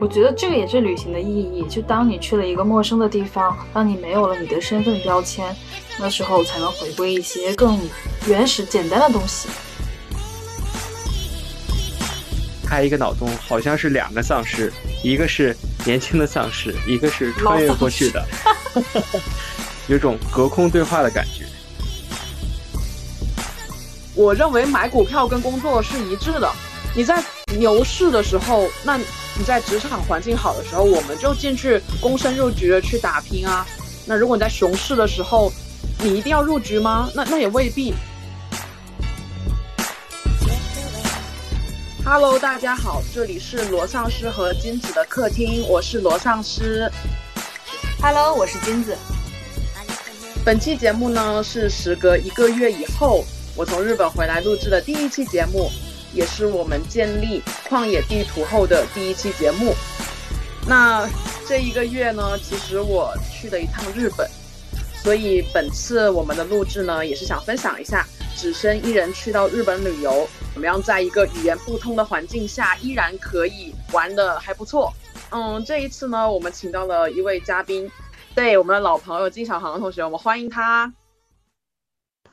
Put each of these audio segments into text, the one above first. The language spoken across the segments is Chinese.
我觉得这个也是旅行的意义。就当你去了一个陌生的地方，当你没有了你的身份标签，那时候才能回归一些更原始、简单的东西。开一个脑洞，好像是两个丧尸，一个是年轻的丧尸，一个是穿越过去的，有种隔空对话的感觉。我认为买股票跟工作是一致的。你在牛市的时候，那你在职场环境好的时候，我们就进去躬身入局的去打拼啊。那如果你在熊市的时候，你一定要入局吗？那那也未必。Hello，大家好，这里是罗丧尸和金子的客厅，我是罗丧尸。Hello，我是金子。本期节目呢是时隔一个月以后，我从日本回来录制的第一期节目。也是我们建立旷野地图后的第一期节目。那这一个月呢，其实我去了一趟日本，所以本次我们的录制呢，也是想分享一下，只身一人去到日本旅游，怎么样在一个语言不通的环境下，依然可以玩的还不错。嗯，这一次呢，我们请到了一位嘉宾，对我们的老朋友金小航同学，我们欢迎他。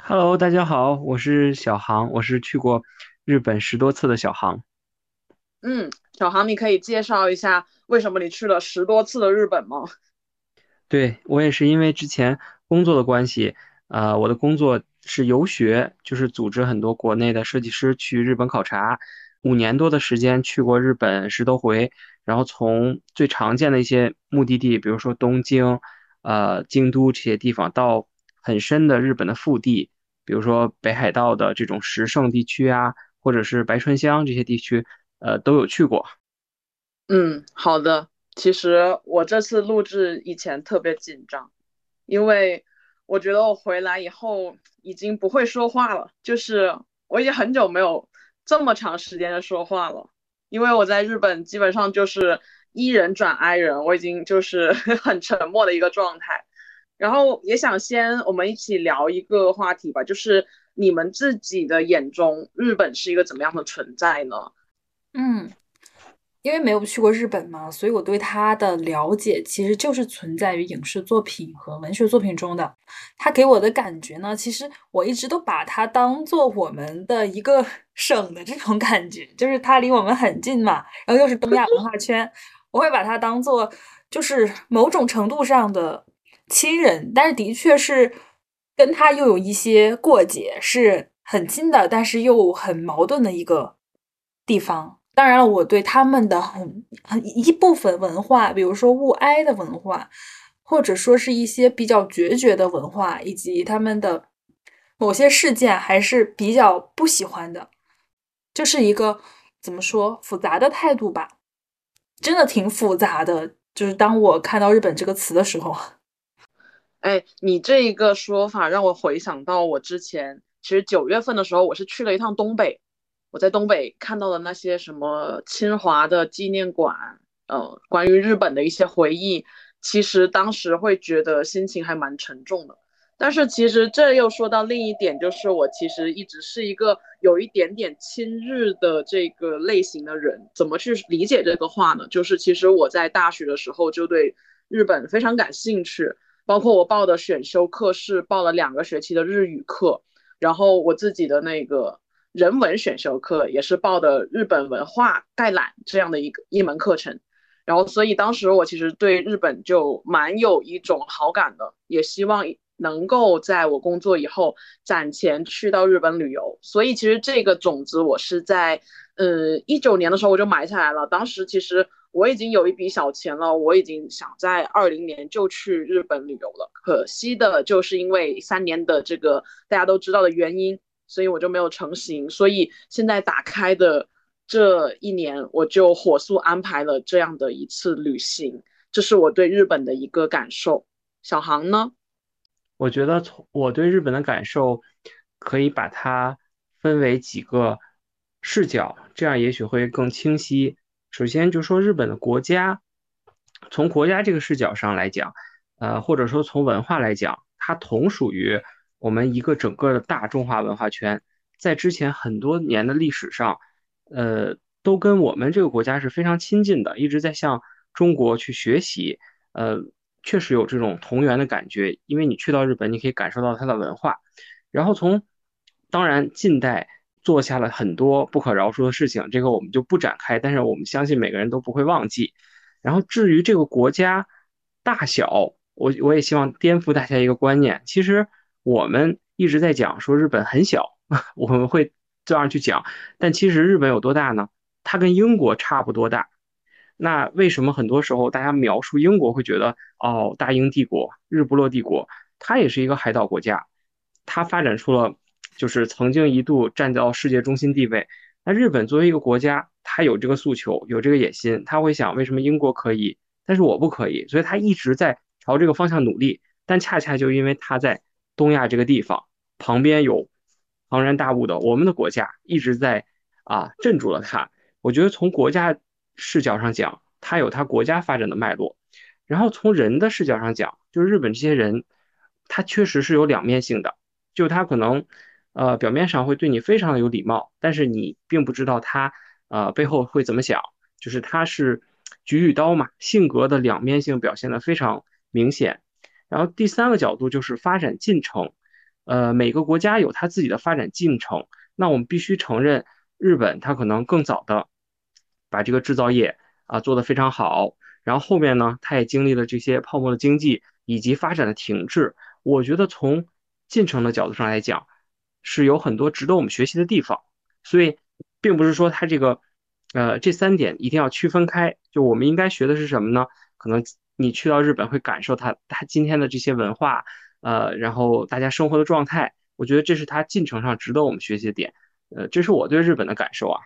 Hello，大家好，我是小航，我是去过。日本十多次的小航，嗯，小航，你可以介绍一下为什么你去了十多次的日本吗？对我也是因为之前工作的关系，呃，我的工作是游学，就是组织很多国内的设计师去日本考察，五年多的时间去过日本十多回，然后从最常见的一些目的地，比如说东京、呃京都这些地方，到很深的日本的腹地，比如说北海道的这种石胜地区啊。或者是白川乡这些地区，呃，都有去过。嗯，好的。其实我这次录制以前特别紧张，因为我觉得我回来以后已经不会说话了，就是我已经很久没有这么长时间的说话了。因为我在日本基本上就是 E 人转 I 人，我已经就是 很沉默的一个状态。然后也想先我们一起聊一个话题吧，就是。你们自己的眼中，日本是一个怎么样的存在呢？嗯，因为没有去过日本嘛，所以我对它的了解其实就是存在于影视作品和文学作品中的。它给我的感觉呢，其实我一直都把它当做我们的一个 省的这种感觉，就是它离我们很近嘛，然后又是东亚文化圈，我会把它当做就是某种程度上的亲人，但是的确是。跟他又有一些过节，是很近的，但是又很矛盾的一个地方。当然了，我对他们的很很一部分文化，比如说物哀的文化，或者说是一些比较决绝的文化，以及他们的某些事件，还是比较不喜欢的。就是一个怎么说复杂的态度吧？真的挺复杂的。就是当我看到日本这个词的时候。哎，你这一个说法让我回想到我之前，其实九月份的时候，我是去了一趟东北。我在东北看到的那些什么清华的纪念馆，呃，关于日本的一些回忆，其实当时会觉得心情还蛮沉重的。但是其实这又说到另一点，就是我其实一直是一个有一点点亲日的这个类型的人。怎么去理解这个话呢？就是其实我在大学的时候就对日本非常感兴趣。包括我报的选修课是报了两个学期的日语课，然后我自己的那个人文选修课也是报的日本文化概览这样的一个一门课程，然后所以当时我其实对日本就蛮有一种好感的，也希望能够在我工作以后攒钱去到日本旅游，所以其实这个种子我是在呃一九年的时候我就埋下来了，当时其实。我已经有一笔小钱了，我已经想在二零年就去日本旅游了。可惜的就是因为三年的这个大家都知道的原因，所以我就没有成行。所以现在打开的这一年，我就火速安排了这样的一次旅行。这是我对日本的一个感受。小航呢？我觉得从我对日本的感受，可以把它分为几个视角，这样也许会更清晰。首先就说日本的国家，从国家这个视角上来讲，呃，或者说从文化来讲，它同属于我们一个整个的大中华文化圈。在之前很多年的历史上，呃，都跟我们这个国家是非常亲近的，一直在向中国去学习。呃，确实有这种同源的感觉，因为你去到日本，你可以感受到它的文化。然后从，当然近代做下了很多不可饶恕的事情，这个我们就不展开。但是我们相信每个人都不会忘记。然后至于这个国家大小，我我也希望颠覆大家一个观念，其实我们一直在讲说日本很小，我们会这样去讲，但其实日本有多大呢？它跟英国差不多大。那为什么很多时候大家描述英国会觉得哦，大英帝国、日不落帝国，它也是一个海岛国家，它发展出了就是曾经一度站到世界中心地位。那日本作为一个国家，它有这个诉求，有这个野心，他会想为什么英国可以，但是我不可以，所以他一直在。朝这个方向努力，但恰恰就因为他在东亚这个地方旁边有庞然大物的我们的国家一直在啊镇住了他。我觉得从国家视角上讲，他有他国家发展的脉络；然后从人的视角上讲，就是日本这些人，他确实是有两面性的，就他可能呃表面上会对你非常的有礼貌，但是你并不知道他呃背后会怎么想，就是他是举举刀嘛，性格的两面性表现的非常。明显，然后第三个角度就是发展进程，呃，每个国家有它自己的发展进程，那我们必须承认，日本它可能更早的把这个制造业啊做得非常好，然后后面呢，它也经历了这些泡沫的经济以及发展的停滞。我觉得从进程的角度上来讲，是有很多值得我们学习的地方，所以并不是说它这个，呃，这三点一定要区分开，就我们应该学的是什么呢？可能。你去到日本会感受他他今天的这些文化，呃，然后大家生活的状态，我觉得这是他进程上值得我们学习的点，呃，这是我对日本的感受啊。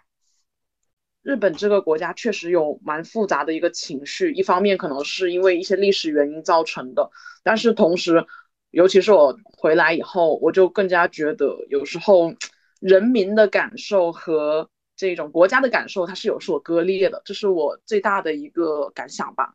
日本这个国家确实有蛮复杂的一个情绪，一方面可能是因为一些历史原因造成的，但是同时，尤其是我回来以后，我就更加觉得有时候人民的感受和这种国家的感受它是有所割裂的，这是我最大的一个感想吧。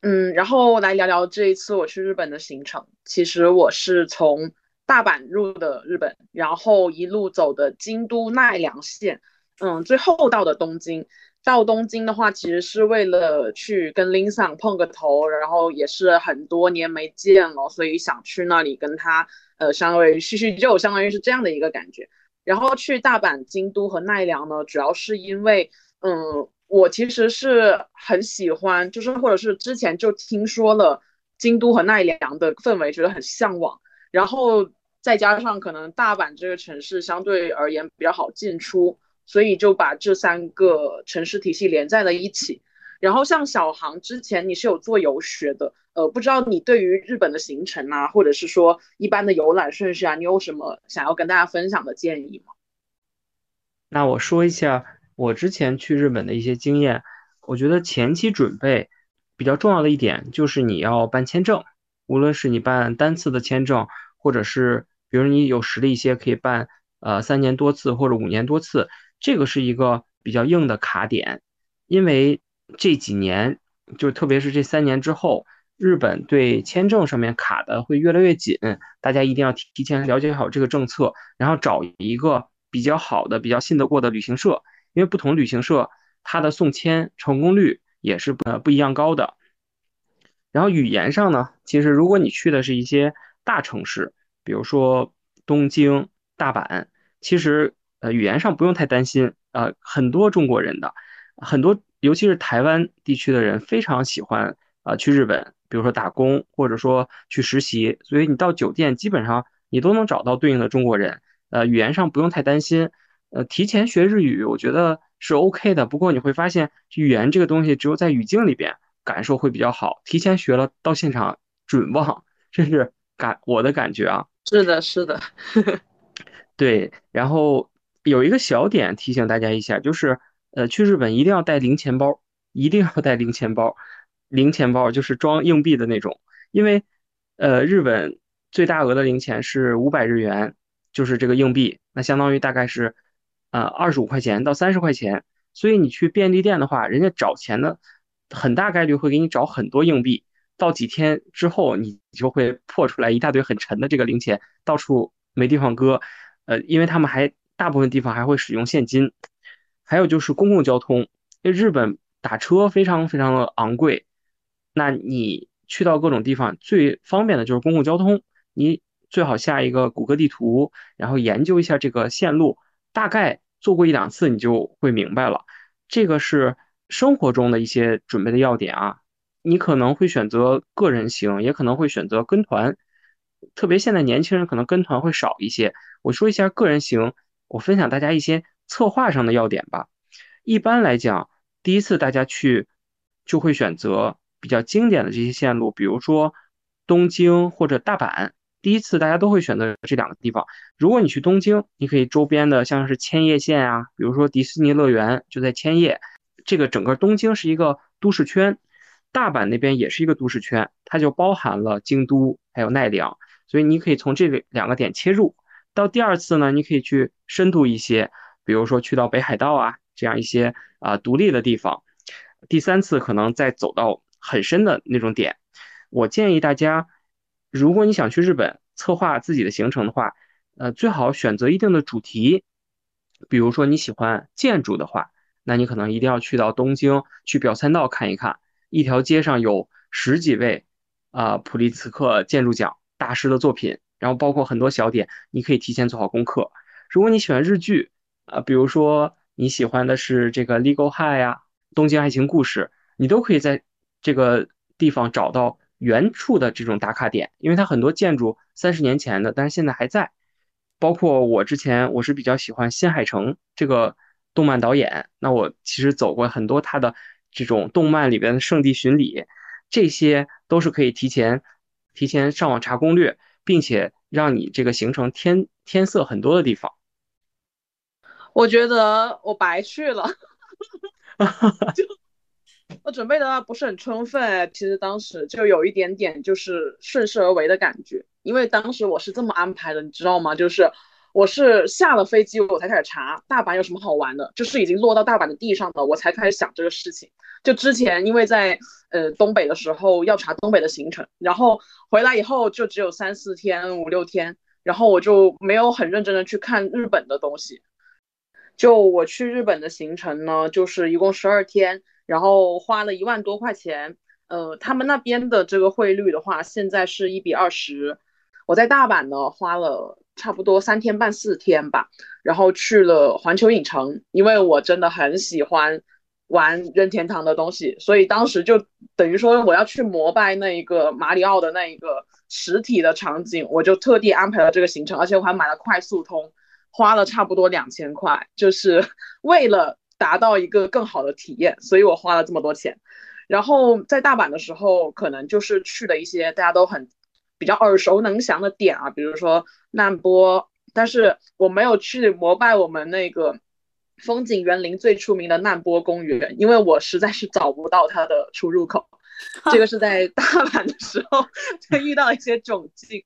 嗯，然后来聊聊这一次我去日本的行程。其实我是从大阪入的日本，然后一路走的京都奈良县，嗯，最后到的东京。到东京的话，其实是为了去跟林桑碰个头，然后也是很多年没见了，所以想去那里跟他呃相当于叙叙旧，相当于是这样的一个感觉。然后去大阪、京都和奈良呢，主要是因为嗯。我其实是很喜欢，就是或者是之前就听说了京都和奈良的氛围，觉得很向往。然后再加上可能大阪这个城市相对而言比较好进出，所以就把这三个城市体系连在了一起。然后像小航之前你是有做游学的，呃，不知道你对于日本的行程啊，或者是说一般的游览顺序啊，你有什么想要跟大家分享的建议吗？那我说一下。我之前去日本的一些经验，我觉得前期准备比较重要的一点就是你要办签证，无论是你办单次的签证，或者是比如你有实力一些可以办呃三年多次或者五年多次，这个是一个比较硬的卡点，因为这几年就特别是这三年之后，日本对签证上面卡的会越来越紧，大家一定要提前了解好这个政策，然后找一个比较好的、比较信得过的旅行社。因为不同旅行社，它的送签成功率也是呃不一样高的。然后语言上呢，其实如果你去的是一些大城市，比如说东京、大阪，其实呃语言上不用太担心。呃，很多中国人的，很多尤其是台湾地区的人非常喜欢啊去日本，比如说打工或者说去实习，所以你到酒店基本上你都能找到对应的中国人。呃，语言上不用太担心。呃，提前学日语，我觉得是 OK 的。不过你会发现，语言这个东西只有在语境里边感受会比较好。提前学了，到现场准忘，这是感我的感觉啊。是的，是的。对，然后有一个小点提醒大家一下，就是呃，去日本一定要带零钱包，一定要带零钱包。零钱包就是装硬币的那种，因为呃，日本最大额的零钱是五百日元，就是这个硬币，那相当于大概是。呃，二十五块钱到三十块钱，所以你去便利店的话，人家找钱呢，很大概率会给你找很多硬币。到几天之后，你就会破出来一大堆很沉的这个零钱，到处没地方搁。呃，因为他们还大部分地方还会使用现金。还有就是公共交通，因为日本打车非常非常的昂贵，那你去到各种地方最方便的就是公共交通，你最好下一个谷歌地图，然后研究一下这个线路，大概坐过一两次你就会明白了。这个是生活中的一些准备的要点啊，你可能会选择个人行，也可能会选择跟团。特别现在年轻人可能跟团会少一些。我说一下个人行，我分享大家一些策划上的要点吧。一般来讲，第一次大家去就会选择比较经典的这些线路，比如说东京或者大阪。第一次大家都会选择这两个地方。如果你去东京，你可以周边的像是千叶县啊，比如说迪士尼乐园就在千叶。这个整个东京是一个都市圈，大阪那边也是一个都市圈，它就包含了京都还有奈良。所以你可以从这两个点切入，到第二次呢，你可以去深度一些，比如说去到北海道啊这样一些啊独立的地方。第三次可能再走到很深的那种点。我建议大家，如果你想去日本策划自己的行程的话，呃，最好选择一定的主题。比如说你喜欢建筑的话，那你可能一定要去到东京去表参道看一看，一条街上有十几位啊普利茨克建筑奖。大师的作品，然后包括很多小点，你可以提前做好功课。如果你喜欢日剧，啊，比如说你喜欢的是这个《Legal High》呀，《东京爱情故事》，你都可以在这个地方找到原处的这种打卡点，因为它很多建筑三十年前的，但是现在还在。包括我之前我是比较喜欢新海诚这个动漫导演，那我其实走过很多他的这种动漫里边的圣地巡礼，这些都是可以提前。提前上网查攻略，并且让你这个行程添添色很多的地方。我觉得我白去了，就我准备的不是很充分。其实当时就有一点点就是顺势而为的感觉，因为当时我是这么安排的，你知道吗？就是我是下了飞机我才开始查大阪有什么好玩的，就是已经落到大阪的地上了，我才开始想这个事情。就之前因为在呃东北的时候要查东北的行程，然后回来以后就只有三四天五六天，然后我就没有很认真的去看日本的东西。就我去日本的行程呢，就是一共十二天，然后花了一万多块钱。呃，他们那边的这个汇率的话，现在是一比二十。我在大阪呢花了差不多三天半四天吧，然后去了环球影城，因为我真的很喜欢。玩任天堂的东西，所以当时就等于说我要去膜拜那一个马里奥的那一个实体的场景，我就特地安排了这个行程，而且我还买了快速通，花了差不多两千块，就是 为了达到一个更好的体验，所以我花了这么多钱。然后在大阪的时候，可能就是去了一些大家都很比较耳熟能详的点啊，比如说难波，但是我没有去膜拜我们那个。风景园林最出名的难波公园，因为我实在是找不到它的出入口。这个是在大阪的时候就遇到一些窘境，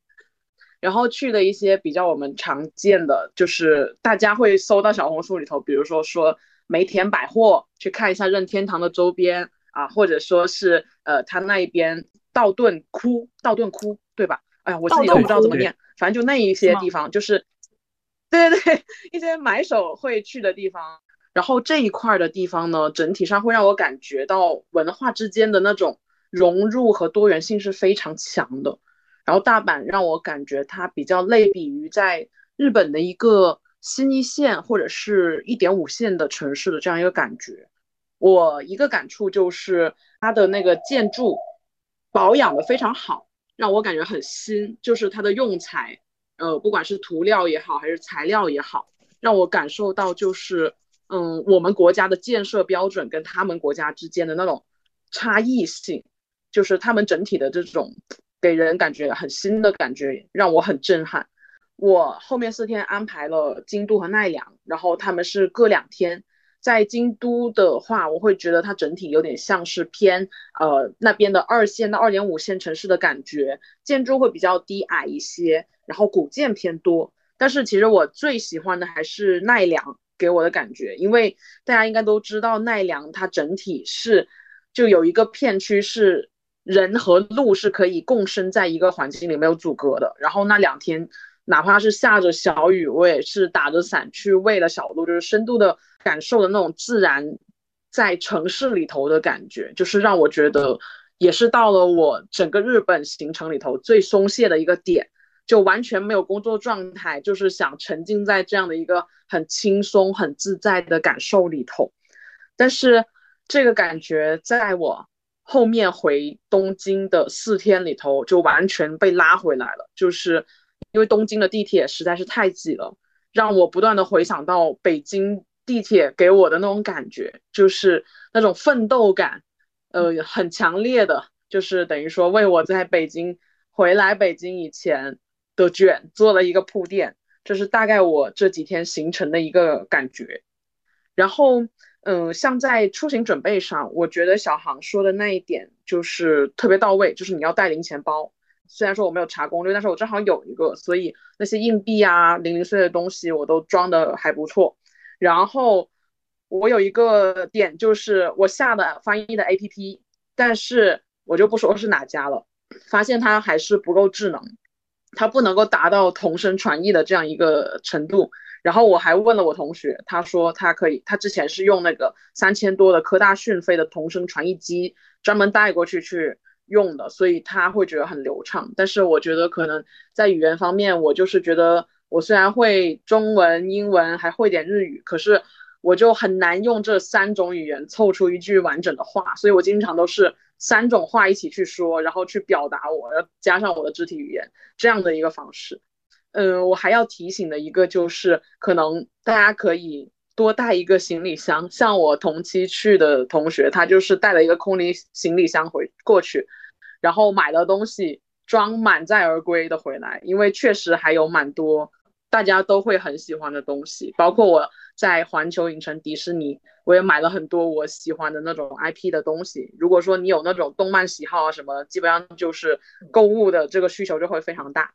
然后去的一些比较我们常见的，就是大家会搜到小红书里头，比如说说梅田百货去看一下任天堂的周边啊，或者说是呃他那一边道顿窟，道顿窟对吧？哎呀，我自己都不知道怎么念，反正就那一些地方就是。对 对对，一些买手会去的地方，然后这一块的地方呢，整体上会让我感觉到文化之间的那种融入和多元性是非常强的。然后大阪让我感觉它比较类比于在日本的一个新一线或者是一点五线的城市的这样一个感觉。我一个感触就是它的那个建筑保养的非常好，让我感觉很新，就是它的用材。呃，不管是涂料也好，还是材料也好，让我感受到就是，嗯，我们国家的建设标准跟他们国家之间的那种差异性，就是他们整体的这种给人感觉很新的感觉，让我很震撼。我后面四天安排了京都和奈良，然后他们是各两天。在京都的话，我会觉得它整体有点像是偏呃那边的二线到二点五线城市的感觉，建筑会比较低矮一些。然后古建偏多，但是其实我最喜欢的还是奈良给我的感觉，因为大家应该都知道奈良它整体是就有一个片区是人和鹿是可以共生在一个环境里没有阻隔的。然后那两天哪怕是下着小雨，我也是打着伞去喂了小鹿，就是深度的感受的那种自然在城市里头的感觉，就是让我觉得也是到了我整个日本行程里头最松懈的一个点，就完全没有工作状态，就是想沉浸在这样的一个很轻松、很自在的感受里头。但是这个感觉在我后面回东京的四天里头就完全被拉回来了，就是。因为东京的地铁实在是太挤了，让我不断的回想到北京地铁给我的那种感觉，就是那种奋斗感，呃，很强烈的，就是等于说为我在北京回来北京以前的卷做了一个铺垫，这是大概我这几天行程的一个感觉。然后，嗯，像在出行准备上，我觉得小航说的那一点就是特别到位，就是你要带零钱包。虽然说我没有查攻略，但是我正好有一个，所以那些硬币啊、零零碎的东西我都装的还不错。然后我有一个点就是我下的翻译的 APP，但是我就不说是哪家了，发现它还是不够智能，它不能够达到同声传译的这样一个程度。然后我还问了我同学，他说他可以，他之前是用那个三千多的科大讯飞的同声传译机专门带过去去。用的，所以他会觉得很流畅。但是我觉得可能在语言方面，我就是觉得我虽然会中文、英文，还会点日语，可是我就很难用这三种语言凑出一句完整的话。所以我经常都是三种话一起去说，然后去表达我加上我的肢体语言这样的一个方式。嗯，我还要提醒的一个就是，可能大家可以。多带一个行李箱，像我同期去的同学，他就是带了一个空的行李箱回过去，然后买了东西装满载而归的回来。因为确实还有蛮多大家都会很喜欢的东西，包括我在环球影城、迪士尼，我也买了很多我喜欢的那种 IP 的东西。如果说你有那种动漫喜好啊什么，基本上就是购物的这个需求就会非常大。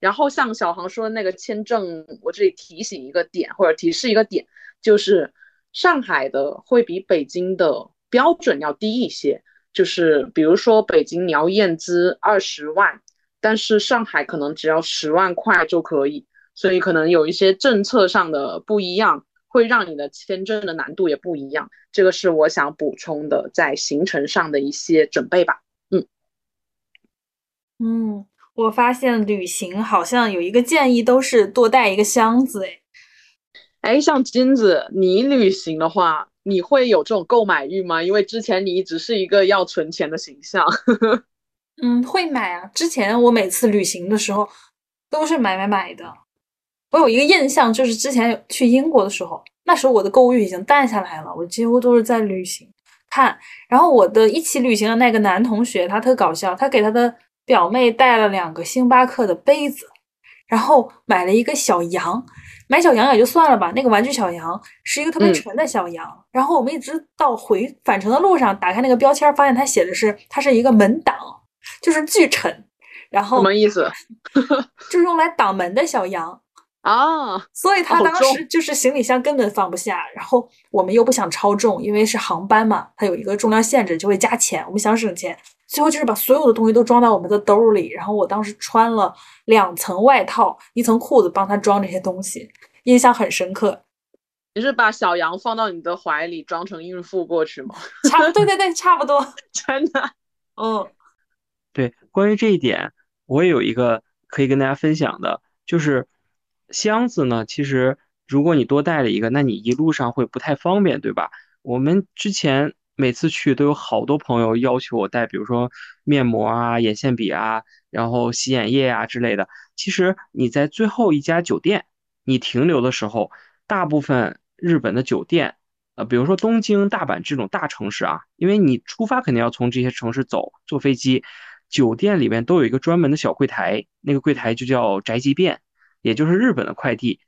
然后像小航说的那个签证，我这里提醒一个点或者提示一个点，就是上海的会比北京的标准要低一些。就是比如说北京你要验资二十万，但是上海可能只要十万块就可以，所以可能有一些政策上的不一样，会让你的签证的难度也不一样。这个是我想补充的，在行程上的一些准备吧。嗯嗯。我发现旅行好像有一个建议，都是多带一个箱子。哎，哎，像金子，你旅行的话，你会有这种购买欲吗？因为之前你一直是一个要存钱的形象。嗯，会买啊。之前我每次旅行的时候都是买买买的。我有一个印象，就是之前去英国的时候，那时候我的购物欲已经淡下来了，我几乎都是在旅行看。然后我的一起旅行的那个男同学，他特搞笑，他给他的。表妹带了两个星巴克的杯子，然后买了一个小羊，买小羊也就算了吧。那个玩具小羊是一个特别沉的小羊，然后我们一直到回返程的路上，打开那个标签，发现它写的是它是一个门挡，就是巨沉。然后什么意思？就是用来挡门的小羊。啊，所以他当时就是行李箱根本放不下，然后我们又不想超重，因为是航班嘛，它有一个重量限制，就会加钱。我们想省钱，最后就是把所有的东西都装到我们的兜里。然后我当时穿了两层外套，一层裤子帮他装这些东西，印象很深刻。你是把小羊放到你的怀里，装成孕妇过去吗？差，对对对，差不多，真的。嗯，对，关于这一点，我也有一个可以跟大家分享的，就是。箱子呢？其实如果你多带了一个，那你一路上会不太方便，对吧？我们之前每次去都有好多朋友要求我带，比如说面膜啊、眼线笔啊，然后洗眼液啊之类的。其实你在最后一家酒店你停留的时候，大部分日本的酒店，呃，比如说东京、大阪这种大城市啊，因为你出发肯定要从这些城市走，坐飞机，酒店里面都有一个专门的小柜台，那个柜台就叫宅急便。也就是日本的快递，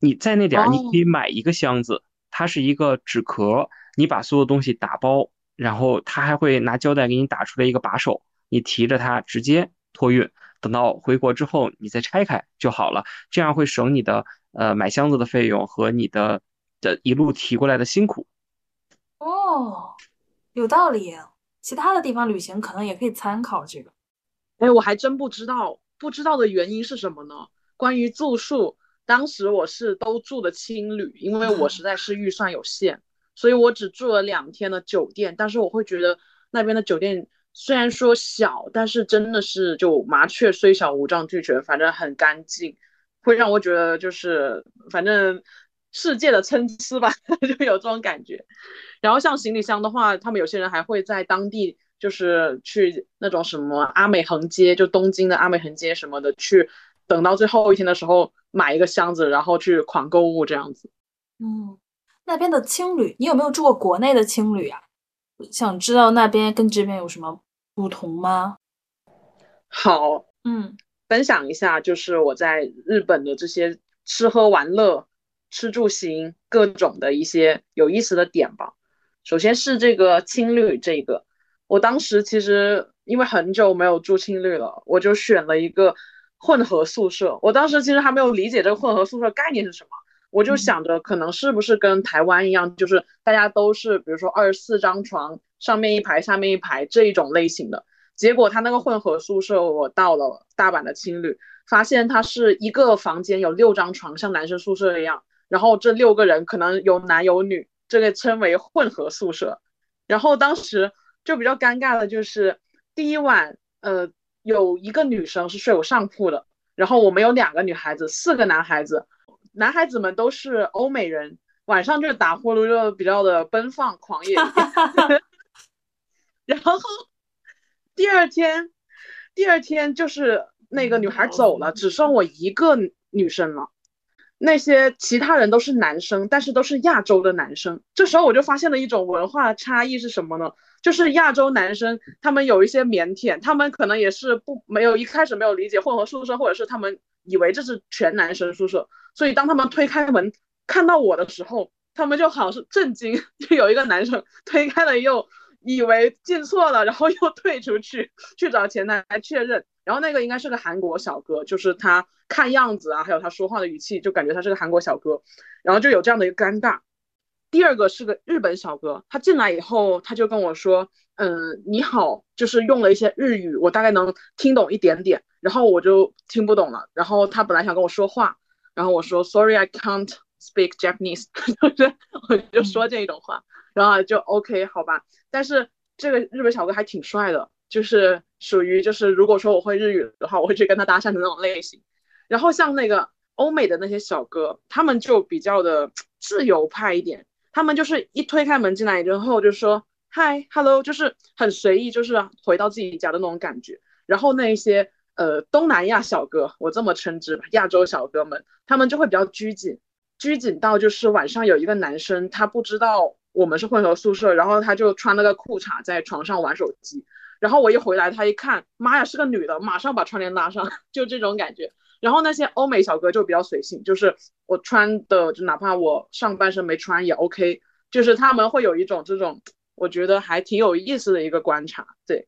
你在那点儿，你可以买一个箱子，它是一个纸壳，你把所有东西打包，然后他还会拿胶带给你打出来一个把手，你提着它直接托运，等到回国之后你再拆开就好了，这样会省你的呃买箱子的费用和你的的一路提过来的辛苦。哦，有道理，其他的地方旅行可能也可以参考这个。哎，我还真不知道，不知道的原因是什么呢？关于住宿，当时我是都住的青旅，因为我 实在是预算有限，所以我只住了两天的酒店。但是我会觉得那边的酒店虽然说小，但是真的是就麻雀虽小五脏俱全，反正很干净，会让我觉得就是反正世界的参差吧，就有这种感觉。然后像行李箱的话，他们有些人还会在当地。就是去那种什么阿美横街，就东京的阿美横街什么的，去等到最后一天的时候买一个箱子，然后去狂购物这样子。嗯，那边的青旅，你有没有住过国内的青旅啊？想知道那边跟这边有什么不同吗？好，嗯，分享一下，就是我在日本的这些吃喝玩乐、吃住行各种的一些有意思的点吧。首先是这个青旅这个。我当时其实因为很久没有住青旅了，我就选了一个混合宿舍。我当时其实还没有理解这个混合宿舍概念是什么，我就想着可能是不是跟台湾一样，就是大家都是比如说二十四张床，上面一排下面一排这一种类型的。结果他那个混合宿舍，我到了大阪的青旅，发现他是一个房间有六张床，像男生宿舍一样，然后这六个人可能有男有女，这个称为混合宿舍。然后当时。就比较尴尬的就是第一晚，呃，有一个女生是睡我上铺的，然后我们有两个女孩子，四个男孩子，男孩子们都是欧美人，晚上就是打呼噜就比较的奔放狂野。然后第二天，第二天就是那个女孩走了，只剩我一个女生了，那些其他人都是男生，但是都是亚洲的男生。这时候我就发现了一种文化差异是什么呢？就是亚洲男生，他们有一些腼腆，他们可能也是不没有一开始没有理解混合宿舍，或者是他们以为这是全男生宿舍，所以当他们推开门看到我的时候，他们就好是震惊，就有一个男生 推开了又以为进错了，然后又退出去去找前台确认，然后那个应该是个韩国小哥，就是他看样子啊，还有他说话的语气，就感觉他是个韩国小哥，然后就有这样的一个尴尬。第二个是个日本小哥，他进来以后，他就跟我说：“嗯，你好。”就是用了一些日语，我大概能听懂一点点，然后我就听不懂了。然后他本来想跟我说话，然后我说：“Sorry, I can't speak Japanese。”就是我就说这种话，然后就 OK 好吧。但是这个日本小哥还挺帅的，就是属于就是如果说我会日语的话，我会去跟他搭讪的那种类型。然后像那个欧美的那些小哥，他们就比较的自由派一点。他们就是一推开门进来之后就说嗨，hello，就是很随意，就是回到自己家的那种感觉。然后那一些呃东南亚小哥，我这么称之吧，亚洲小哥们，他们就会比较拘谨，拘谨到就是晚上有一个男生，他不知道我们是混合宿舍，然后他就穿了个裤衩在床上玩手机。然后我一回来，他一看，妈呀，是个女的，马上把窗帘拉上，就这种感觉。然后那些欧美小哥就比较随性，就是我穿的，就哪怕我上半身没穿也 OK，就是他们会有一种这种，我觉得还挺有意思的一个观察。对，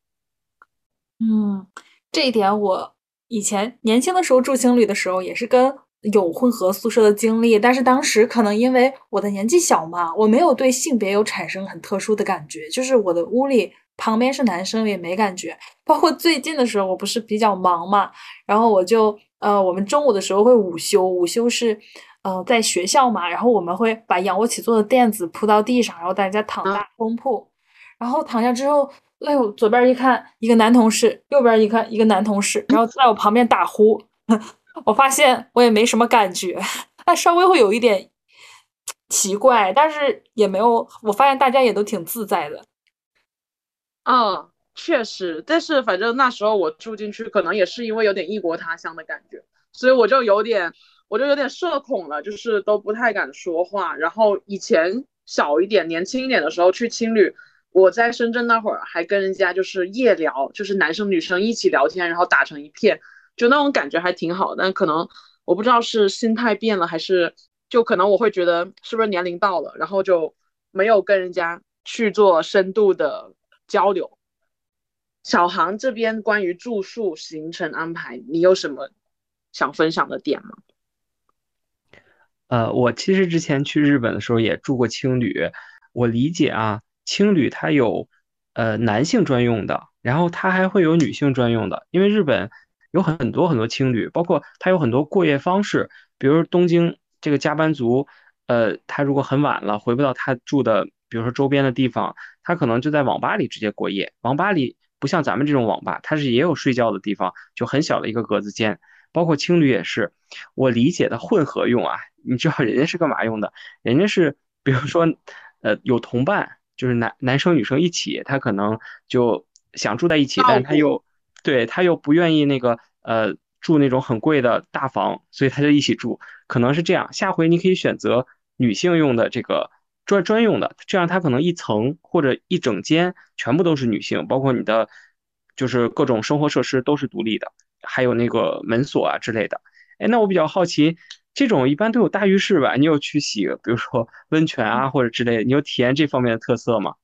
嗯，这一点我以前年轻的时候住青旅的时候也是跟有混合宿舍的经历，但是当时可能因为我的年纪小嘛，我没有对性别有产生很特殊的感觉，就是我的屋里。旁边是男生也没感觉，包括最近的时候，我不是比较忙嘛，然后我就呃，我们中午的时候会午休，午休是呃在学校嘛，然后我们会把仰卧起坐的垫子铺到地上，然后大家躺大通铺，然后躺下之后，哎呦，左边一看一个男同事，右边一看一个男同事，然后在我旁边打呼，我发现我也没什么感觉，但稍微会有一点奇怪，但是也没有，我发现大家也都挺自在的。嗯，确实，但是反正那时候我住进去，可能也是因为有点异国他乡的感觉，所以我就有点，我就有点社恐了，就是都不太敢说话。然后以前小一点、年轻一点的时候去青旅，我在深圳那会儿还跟人家就是夜聊，就是男生女生一起聊天，然后打成一片，就那种感觉还挺好。但可能我不知道是心态变了，还是就可能我会觉得是不是年龄到了，然后就没有跟人家去做深度的。交流，小航这边关于住宿行程安排，你有什么想分享的点吗？呃，我其实之前去日本的时候也住过青旅，我理解啊，青旅它有呃男性专用的，然后它还会有女性专用的，因为日本有很多很多青旅，包括它有很多过夜方式，比如东京这个加班族，呃，他如果很晚了回不到他住的，比如说周边的地方，他可能就在网吧里直接过夜。网吧里不像咱们这种网吧，它是也有睡觉的地方，就很小的一个格子间。包括青旅也是，我理解的混合用啊，你知道人家是干嘛用的？人家是比如说，呃，有同伴，就是男男生女生一起，他可能就想住在一起，但他又对他又不愿意那个呃住那种很贵的大房，所以他就一起住，可能是这样。下回你可以选择女性用的这个专专用的，这样它可能一层或者一整间全部都是女性，包括你的就是各种生活设施都是独立的。还有那个门锁啊之类的，哎，那我比较好奇，这种一般都有大浴室吧？你有去洗，比如说温泉啊或者之类的，你有体验这方面的特色吗？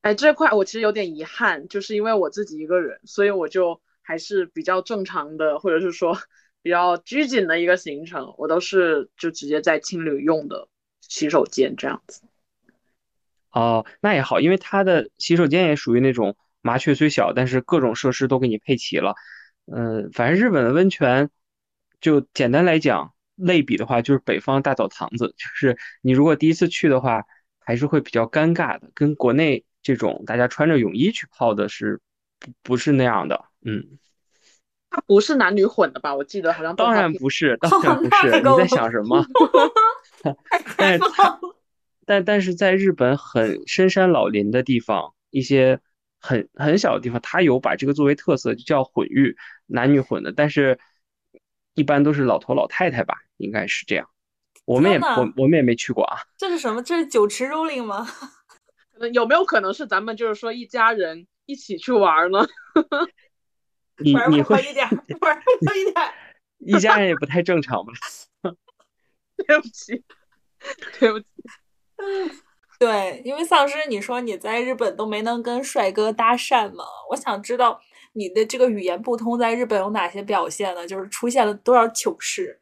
哎，这块我其实有点遗憾，就是因为我自己一个人，所以我就还是比较正常的，或者是说比较拘谨的一个行程，我都是就直接在青旅用的洗手间这样子。哦，那也好，因为它的洗手间也属于那种麻雀虽小，但是各种设施都给你配齐了。嗯，反正日本的温泉，就简单来讲，类比的话就是北方大澡堂子。就是你如果第一次去的话，还是会比较尴尬的，跟国内这种大家穿着泳衣去泡的是不不是那样的。嗯，它不是男女混的吧？我记得好像 当然不是，当然不是。你在想什么？但是但但是在日本很深山老林的地方，一些。很很小的地方，他有把这个作为特色，就叫混浴，男女混的，但是一般都是老头老太太吧，应该是这样。我们也我我们也没去过啊。这是什么？这是酒池肉林吗？有没有可能是咱们就是说一家人一起去玩呢？你你会一点，玩多一点。一家人也不太正常吧？对不起，对不起。对，因为丧尸，你说你在日本都没能跟帅哥搭讪吗？我想知道你的这个语言不通在日本有哪些表现呢？就是出现了多少糗事？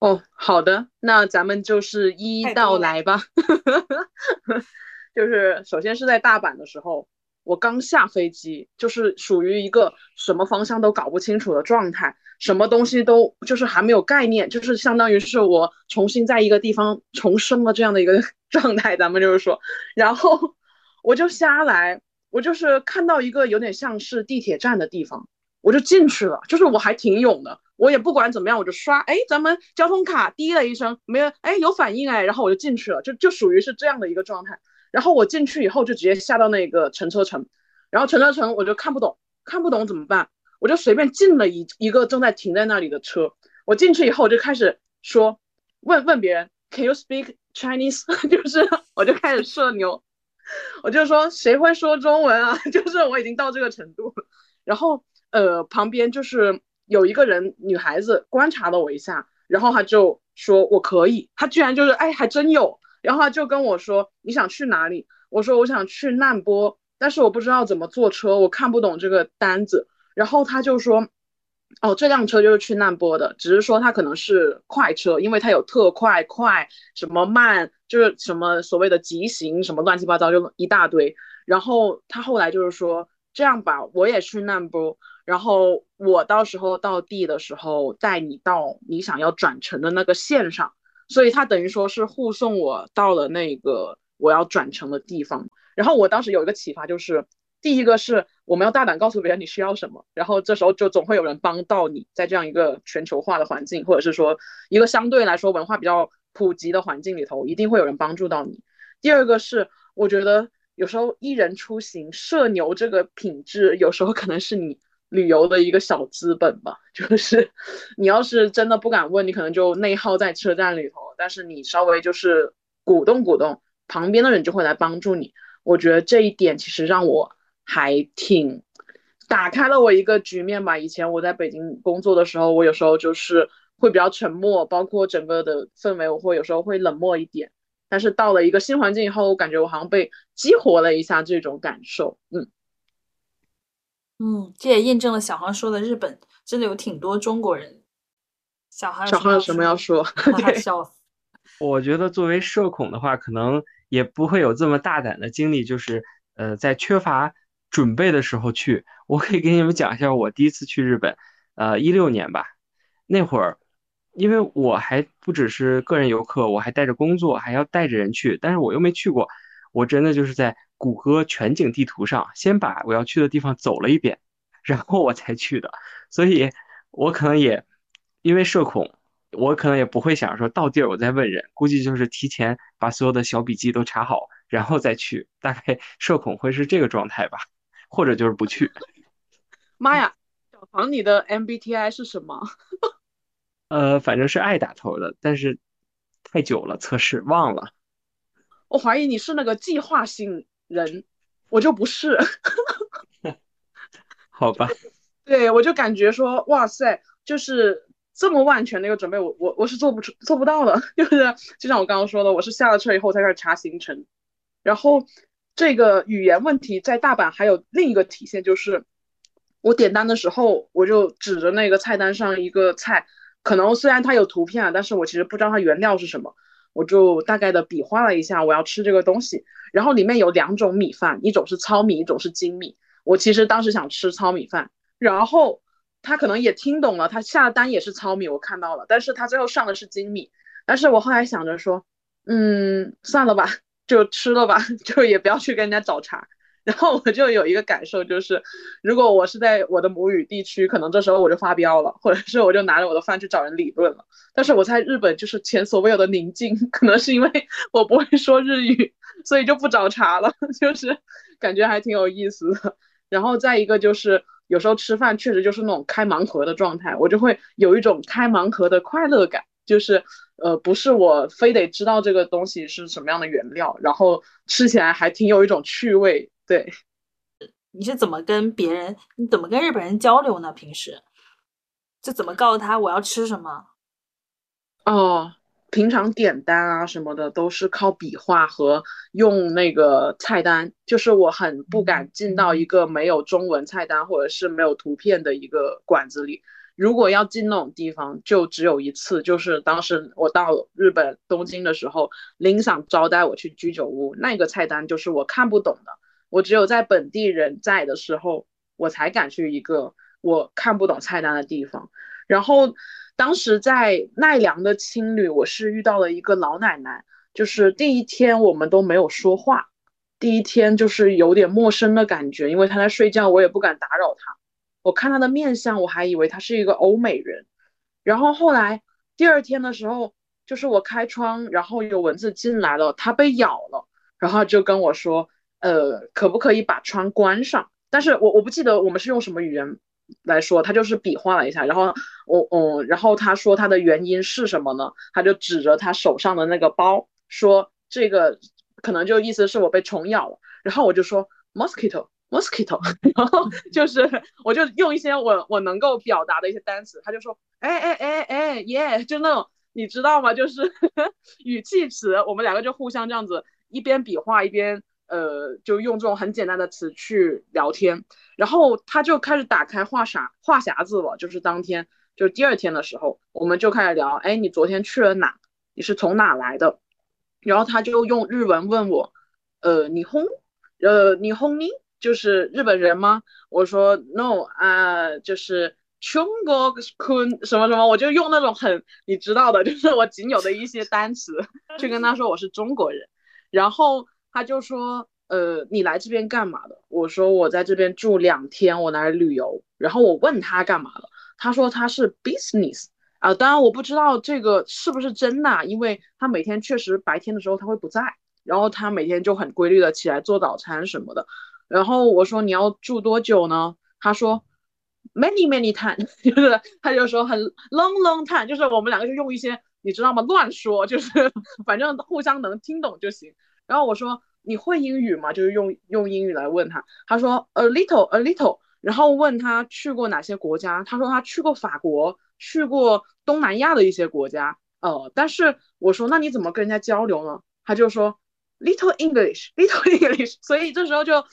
哦，好的，那咱们就是一一道来吧。就是首先是在大阪的时候。我刚下飞机，就是属于一个什么方向都搞不清楚的状态，什么东西都就是还没有概念，就是相当于是我重新在一个地方重生了这样的一个 状态。咱们就是说，然后我就下来，我就是看到一个有点像是地铁站的地方，我就进去了。就是我还挺勇的，我也不管怎么样，我就刷，哎，咱们交通卡滴了一声，没有，哎，有反应，哎，然后我就进去了，就就属于是这样的一个状态。然后我进去以后就直接下到那个乘车城，然后乘车城我就看不懂，看不懂怎么办？我就随便进了一一个正在停在那里的车，我进去以后我就开始说，问问别人，Can you speak Chinese？就是我就开始社牛，我就说谁会说中文啊？就是我已经到这个程度了。然后呃旁边就是有一个人女孩子观察了我一下，然后她就说我可以，她居然就是哎还真有。然后他就跟我说：“你想去哪里？”我说：“我想去难波，但是我不知道怎么坐车，我看不懂这个单子。”然后他就说：“哦，这辆车就是去难波的，只是说它可能是快车，因为它有特快、快什么慢，就是什么所谓的急行什么乱七八糟就一大堆。”然后他后来就是说：“这样吧，我也去难波，然后我到时候到地的时候带你到你想要转乘的那个线上。”所以他等于说是护送我到了那个我要转乘的地方，然后我当时有一个启发，就是第一个是我们要大胆告诉别人你需要什么，然后这时候就总会有人帮到你，在这样一个全球化的环境，或者是说一个相对来说文化比较普及的环境里头，一定会有人帮助到你。第二个是我觉得有时候一人出行社牛这个品质，有时候可能是你。旅游的一个小资本吧，就是你要是真的不敢问，你可能就内耗在车站里头。但是你稍微就是鼓动鼓动，旁边的人就会来帮助你。我觉得这一点其实让我还挺打开了我一个局面吧。以前我在北京工作的时候，我有时候就是会比较沉默，包括整个的氛围，我会有时候会冷漠一点。但是到了一个新环境以后，我感觉我好像被激活了一下这种感受，嗯。嗯，这也印证了小航说的，日本真的有挺多中国人。小航，小航有什么要说？笑死！我觉得作为社恐的话，可能也不会有这么大胆的经历，就是呃，在缺乏准备的时候去。我可以给你们讲一下我第一次去日本，呃，一六年吧，那会儿，因为我还不只是个人游客，我还带着工作，还要带着人去，但是我又没去过，我真的就是在谷歌全景地图上先把我要去的地方走了一遍，然后我才去的，所以我可能也因为社恐。我可能也不会想说到地儿我再问人，估计就是提前把所有的小笔记都查好，然后再去。大概社恐会是这个状态吧，或者就是不去。妈呀，小唐，你的 MBTI 是什么？呃，反正是爱打头的，但是太久了，测试忘了。我怀疑你是那个计划性人，我就不是。好吧。对，我就感觉说，哇塞，就是。这么万全的一个准备，我我我是做不出做不到的，就是就像我刚刚说的，我是下了车以后才开始查行程，然后这个语言问题在大阪还有另一个体现，就是我点单的时候，我就指着那个菜单上一个菜，可能虽然它有图片啊，但是我其实不知道它原料是什么，我就大概的比划了一下，我要吃这个东西，然后里面有两种米饭，一种是糙米，一种是精米，我其实当时想吃糙米饭，然后。他可能也听懂了，他下单也是糙米，我看到了，但是他最后上的是精米。但是我后来想着说，嗯，算了吧，就吃了吧，就也不要去跟人家找茬。然后我就有一个感受，就是如果我是在我的母语地区，可能这时候我就发飙了，或者是我就拿着我的饭去找人理论了。但是我在日本就是前所未有的宁静，可能是因为我不会说日语，所以就不找茬了，就是感觉还挺有意思的。然后再一个就是。有时候吃饭确实就是那种开盲盒的状态，我就会有一种开盲盒的快乐感，就是呃，不是我非得知道这个东西是什么样的原料，然后吃起来还挺有一种趣味。对，你是怎么跟别人，你怎么跟日本人交流呢？平时就怎么告诉他我要吃什么？哦。平常点单啊什么的都是靠笔画和用那个菜单，就是我很不敢进到一个没有中文菜单或者是没有图片的一个馆子里。如果要进那种地方，就只有一次，就是当时我到日本东京的时候，林想招待我去居酒屋，那个菜单就是我看不懂的，我只有在本地人在的时候，我才敢去一个我看不懂菜单的地方，然后。当时在奈良的青旅，我是遇到了一个老奶奶，就是第一天我们都没有说话，第一天就是有点陌生的感觉，因为她在睡觉，我也不敢打扰她。我看她的面相，我还以为她是一个欧美人。然后后来第二天的时候，就是我开窗，然后有蚊子进来了，她被咬了，然后就跟我说，呃，可不可以把窗关上？但是我我不记得我们是用什么语言。来说，他就是比划了一下，然后我，嗯，然后他说他的原因是什么呢？他就指着他手上的那个包说，这个可能就意思是我被虫咬了。然后我就说 mosquito，mosquito，然后就是我就用一些我我能够表达的一些单词，他就说，哎哎哎哎耶，就那种你知道吗？就是 语气词，我们两个就互相这样子一边比划一边。呃，就用这种很简单的词去聊天，然后他就开始打开话匣话匣子了。就是当天，就是第二天的时候，我们就开始聊，哎，你昨天去了哪？你是从哪来的？然后他就用日文问我，呃，你轰，呃，你轰你就是日本人吗？我说 no 啊，就是中国坤什么什么，我就用那种很你知道的，就是我仅有的一些单词 去跟他说我是中国人，然后。他就说，呃，你来这边干嘛的？我说我在这边住两天，我来旅游。然后我问他干嘛的，他说他是 business 啊，当然我不知道这个是不是真的，因为他每天确实白天的时候他会不在，然后他每天就很规律的起来做早餐什么的。然后我说你要住多久呢？他说 many many time，就是他就说很 long long time，就是我们两个就用一些你知道吗？乱说，就是 反正互相能听懂就行。然后我说你会英语吗？就是用用英语来问他。他说 a little a little。然后问他去过哪些国家？他说他去过法国，去过东南亚的一些国家。呃，但是我说那你怎么跟人家交流呢？他就说 little English little English。所以这时候就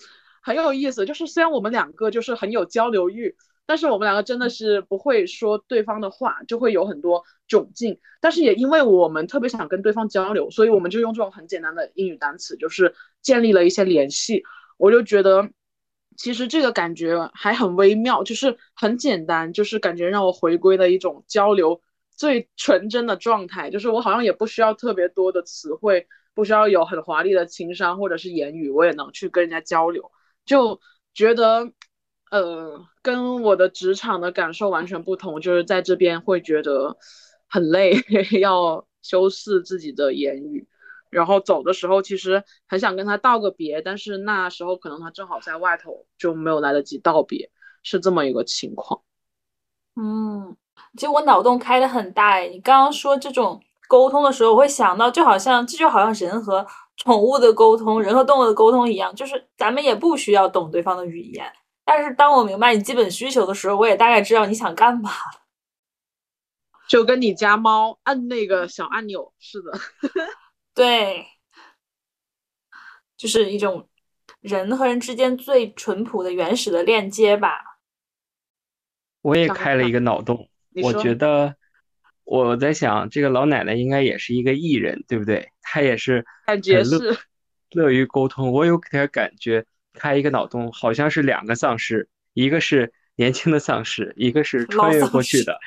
很有意思，就是虽然我们两个就是很有交流欲。但是我们两个真的是不会说对方的话，就会有很多窘境。但是也因为我们特别想跟对方交流，所以我们就用这种很简单的英语单词，就是建立了一些联系。我就觉得其实这个感觉还很微妙，就是很简单，就是感觉让我回归了一种交流最纯真的状态，就是我好像也不需要特别多的词汇，不需要有很华丽的情商或者是言语，我也能去跟人家交流，就觉得，呃，跟我的职场的感受完全不同，就是在这边会觉得很累，要修饰自己的言语。然后走的时候，其实很想跟他道个别，但是那时候可能他正好在外头，就没有来得及道别，是这么一个情况。嗯，其实我脑洞开的很大哎，你刚刚说这种沟通的时候，我会想到，就好像这就好像人和宠物的沟通，人和动物的沟通一样，就是咱们也不需要懂对方的语言，但是当我明白你基本需求的时候，我也大概知道你想干嘛。就跟你家猫按那个小按钮似的。对，就是一种人和人之间最淳朴的、原始的链接吧。我也开了一个脑洞，我觉得我在想，这个老奶奶应该也是一个艺人，对不对？她也是感觉是乐于沟通。我有点感觉，开一个脑洞，好像是两个丧尸，一个是年轻的丧尸，一个是穿越过去的，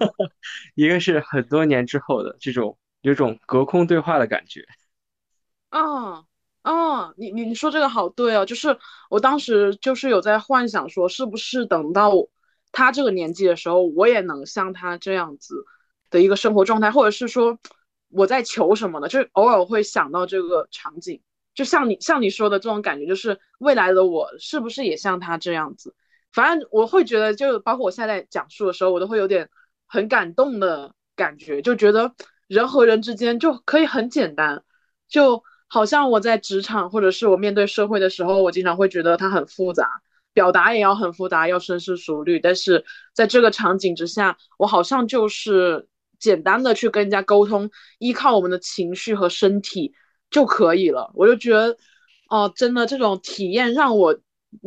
一个是很多年之后的这种。有种隔空对话的感觉，啊啊，你你你说这个好对哦，就是我当时就是有在幻想说，是不是等到他这个年纪的时候，我也能像他这样子的一个生活状态，或者是说我在求什么呢？就是偶尔会想到这个场景，就像你像你说的这种感觉，就是未来的我是不是也像他这样子？反正我会觉得，就包括我现在讲述的时候，我都会有点很感动的感觉，就觉得。人和人之间就可以很简单，就好像我在职场或者是我面对社会的时候，我经常会觉得它很复杂，表达也要很复杂，要深思熟虑。但是在这个场景之下，我好像就是简单的去跟人家沟通，依靠我们的情绪和身体就可以了。我就觉得，哦，真的这种体验让我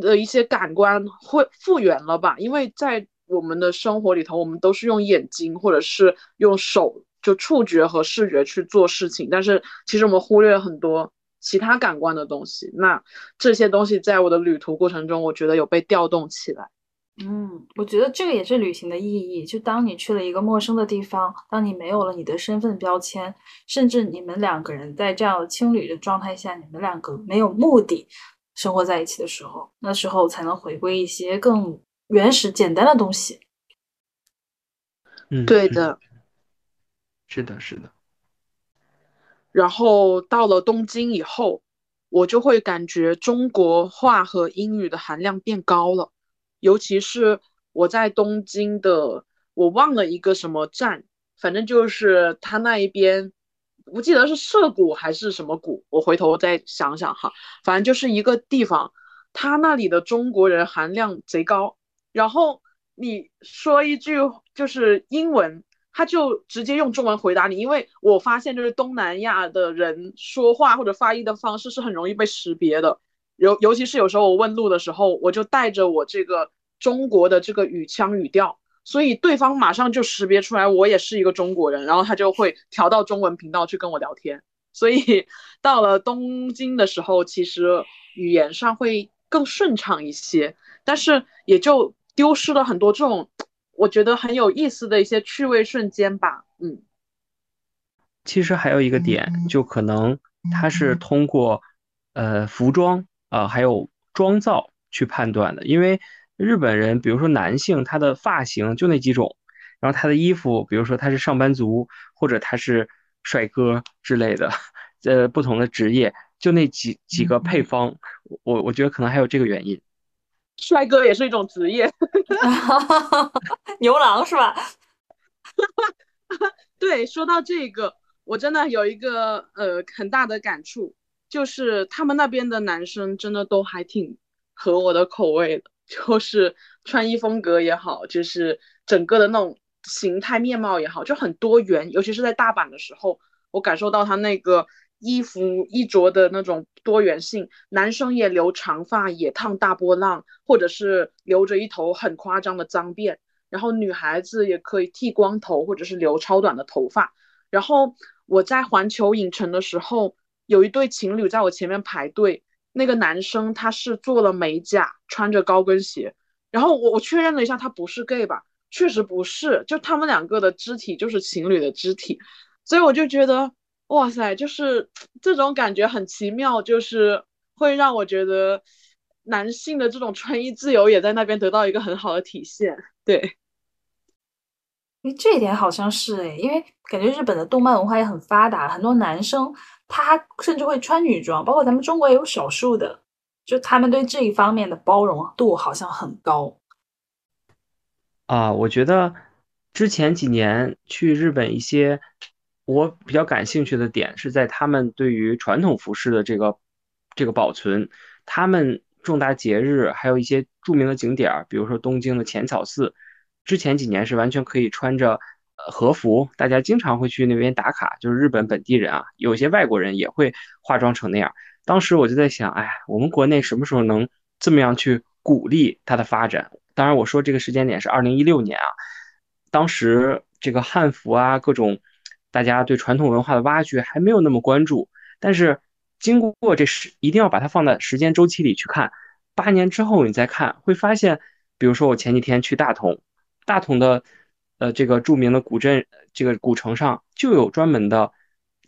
的一些感官会复原了吧？因为在我们的生活里头，我们都是用眼睛或者是用手。就触觉和视觉去做事情，但是其实我们忽略了很多其他感官的东西。那这些东西在我的旅途过程中，我觉得有被调动起来。嗯，我觉得这个也是旅行的意义。就当你去了一个陌生的地方，当你没有了你的身份标签，甚至你们两个人在这样的青旅的状态下，你们两个没有目的生活在一起的时候，那时候才能回归一些更原始、简单的东西。嗯，对的。是的，是的。然后到了东京以后，我就会感觉中国话和英语的含量变高了。尤其是我在东京的，我忘了一个什么站，反正就是他那一边，不记得是涩谷还是什么谷，我回头再想想哈。反正就是一个地方，他那里的中国人含量贼高。然后你说一句就是英文。他就直接用中文回答你，因为我发现就是东南亚的人说话或者发音的方式是很容易被识别的，尤尤其是有时候我问路的时候，我就带着我这个中国的这个语腔语调，所以对方马上就识别出来我也是一个中国人，然后他就会调到中文频道去跟我聊天。所以到了东京的时候，其实语言上会更顺畅一些，但是也就丢失了很多这种。我觉得很有意思的一些趣味瞬间吧，嗯，其实还有一个点，就可能它是通过呃服装啊，还有妆造去判断的，因为日本人，比如说男性，他的发型就那几种，然后他的衣服，比如说他是上班族或者他是帅哥之类的，呃，不同的职业就那几几个配方，我我觉得可能还有这个原因。帅哥也是一种职业，牛郎是吧？对，说到这个，我真的有一个呃很大的感触，就是他们那边的男生真的都还挺合我的口味的，就是穿衣风格也好，就是整个的那种形态面貌也好，就很多元。尤其是在大阪的时候，我感受到他那个。衣服衣着的那种多元性，男生也留长发，也烫大波浪，或者是留着一头很夸张的脏辫，然后女孩子也可以剃光头，或者是留超短的头发。然后我在环球影城的时候，有一对情侣在我前面排队，那个男生他是做了美甲，穿着高跟鞋，然后我我确认了一下，他不是 gay 吧？确实不是，就他们两个的肢体就是情侣的肢体，所以我就觉得哇塞，就是 这种感觉很奇妙，就是会让我觉得男性的这种穿衣自由也在那边得到一个很好的体现，对。这一点好像是诶，因为感觉日本的动漫文化也很发达，很多男生他甚至会穿女装，包括咱们中国也有少数的，就他们对这一方面的包容度好像很高。啊，我觉得之前几年去日本一些我比较感兴趣的点是在他们对于传统服饰的这个这个保存，他们重大节日还有一些著名的景点，比如说东京的浅草寺。之前几年是完全可以穿着和服，大家经常会去那边打卡，就是日本本地人啊，有些外国人也会化妆成那样。当时我就在想，哎，我们国内什么时候能这么样去鼓励它的发展？当然，我说这个时间点是二零一六年啊，当时这个汉服啊，各种大家对传统文化的挖掘还没有那么关注。但是经过这十，一定要把它放在时间周期里去看，八年之后你再看，会发现，比如说我前几天去大同。大同的，呃，这个著名的古镇，这个古城上就有专门的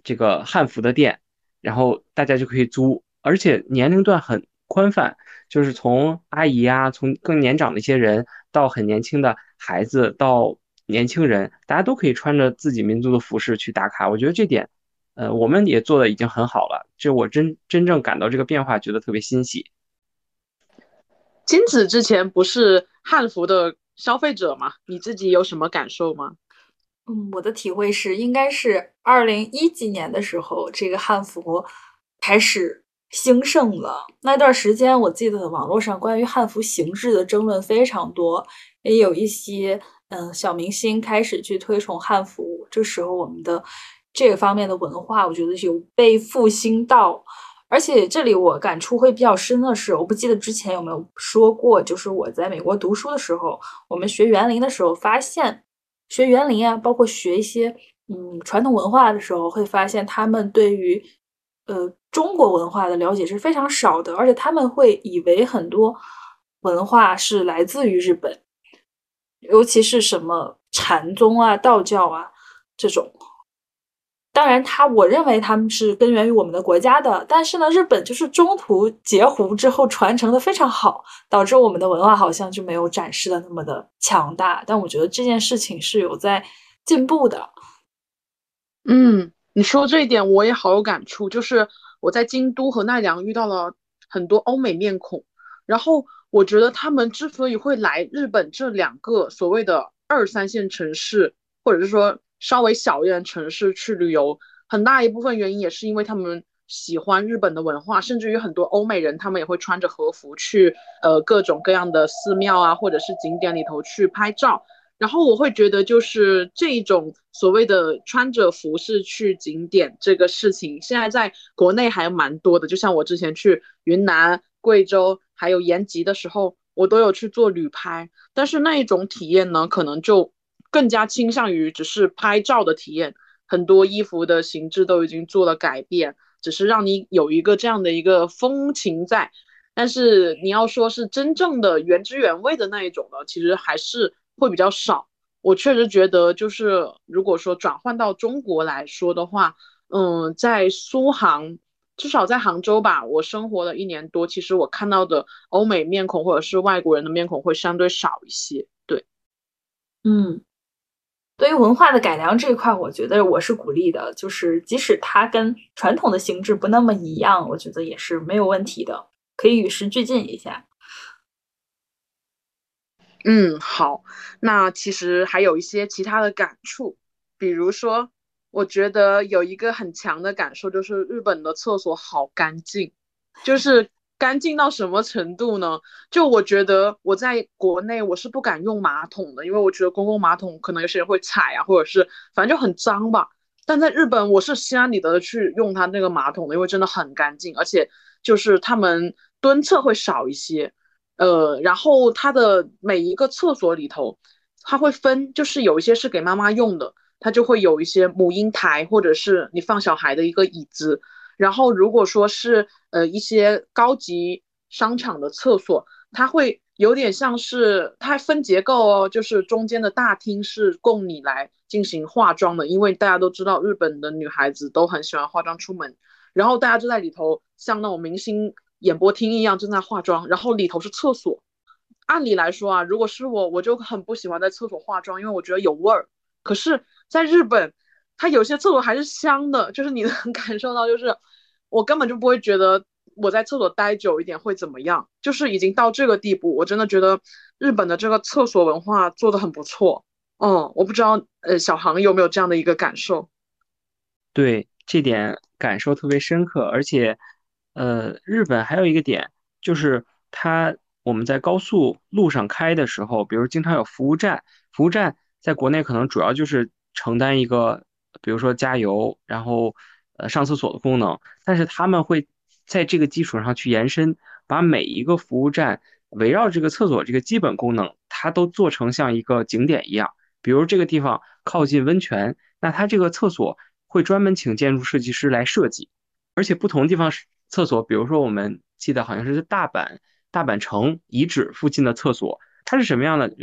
这个汉服的店，然后大家就可以租，而且年龄段很宽泛，就是从阿姨啊，从更年长的一些人到很年轻的孩子到年轻人，大家都可以穿着自己民族的服饰去打卡。我觉得这点，呃，我们也做的已经很好了。就我真真正感到这个变化，觉得特别欣喜。金子之前不是汉服的。消费者嘛，你自己有什么感受吗？嗯，我的体会是，应该是二零一几年的时候，这个汉服开始兴盛了。那段时间，我记得网络上关于汉服形制的争论非常多，也有一些嗯小明星开始去推崇汉服。这时候，我们的这个方面的文化，我觉得有被复兴到。而且这里我感触会比较深的是，我不记得之前有没有说过，就是我在美国读书的时候，我们学园林的时候发现，学园林啊，包括学一些嗯传统文化的时候，会发现他们对于呃中国文化的了解是非常少的，而且他们会以为很多文化是来自于日本，尤其是什么禅宗啊、道教啊这种。当然，它我认为他们是根源于我们的国家的，但是呢，日本就是中途截胡之后传承的非常好，导致我们的文化好像就没有展示的那么的强大。但我觉得这件事情是有在进步的。嗯，你说这一点我也好有感触，就是我在京都和奈良遇到了很多欧美面孔，然后我觉得他们之所以会来日本这两个所谓的二三线城市，或者是说。稍微小一点城市去旅游，很大一部分原因也是因为他们喜欢日本的文化，甚至于很多欧美人他们也会穿着和服去呃各种各样的寺庙啊，或者是景点里头去拍照。然后我会觉得，就是这种所谓的穿着服饰去景点这个事情，现在在国内还蛮多的。就像我之前去云南、贵州还有延吉的时候，我都有去做旅拍，但是那一种体验呢，可能就。更加倾向于只是拍照的体验，很多衣服的形制都已经做了改变，只是让你有一个这样的一个风情在。但是你要说是真正的原汁原味的那一种呢，其实还是会比较少。我确实觉得，就是如果说转换到中国来说的话，嗯，在苏杭，至少在杭州吧，我生活了一年多，其实我看到的欧美面孔或者是外国人的面孔会相对少一些。对，嗯。对于文化的改良这一块，我觉得我是鼓励的，就是即使它跟传统的形制不那么一样，我觉得也是没有问题的，可以与时俱进一下。嗯，好，那其实还有一些其他的感触，比如说，我觉得有一个很强的感受就是日本的厕所好干净，就是。干净到什么程度呢？就我觉得我在国内我是不敢用马桶的，因为我觉得公共马桶可能有些人会踩啊，或者是反正就很脏吧。但在日本我是心安理得的去用它那个马桶的，因为真的很干净，而且就是他们蹲厕会少一些，呃，然后它的每一个厕所里头，它会分，就是有一些是给妈妈用的，它就会有一些母婴台或者是你放小孩的一个椅子。然后如果说是呃一些高级商场的厕所，它会有点像是它分结构哦，就是中间的大厅是供你来进行化妆的，因为大家都知道日本的女孩子都很喜欢化妆出门，然后大家就在里头像那种明星演播厅一样正在化妆，然后里头是厕所。按理来说啊，如果是我，我就很不喜欢在厕所化妆，因为我觉得有味儿。可是，在日本，它有些厕所还是香的，就是你能 感受到，就是我根本就不会觉得我在厕所待久一点会怎么样，就是已经到这个地步，我真的觉得日本的这个厕所文化做的很不错。嗯，我不知道，呃，小航有没有这样的一个感受？对，这点感受特别深刻，而且，呃，日本还有一个点就是它。我们在高速路上开的时候，比如经常有服务站，服务站在国内可能主要就是承担一个，比如说加油，然后呃上厕所的功能，但是他们会在这个基础上去延伸，把每一个服务站围绕这个厕所这个基本功能，它都做成像一个景点一样。比如这个地方靠近温泉，那它这个厕所会专门请建筑设计师来设计，而且不同地方厕所，比如说我们记得好像是在大阪。大阪城遗址附近的厕所，它是什么样的？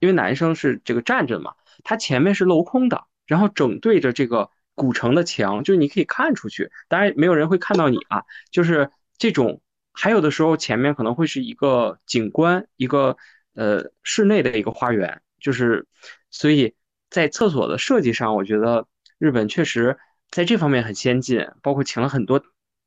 因为男生是这个站着嘛，它前面是镂空的，然后整对着这个古城的墙，就是你可以看出去，当然没有人会看到你啊。就是这种，还有的时候前面可能会是一个景观，一个呃室内的一个花园，就是所以在厕所的设计上，我觉得日本确实在这方面很先进，包括请了很多。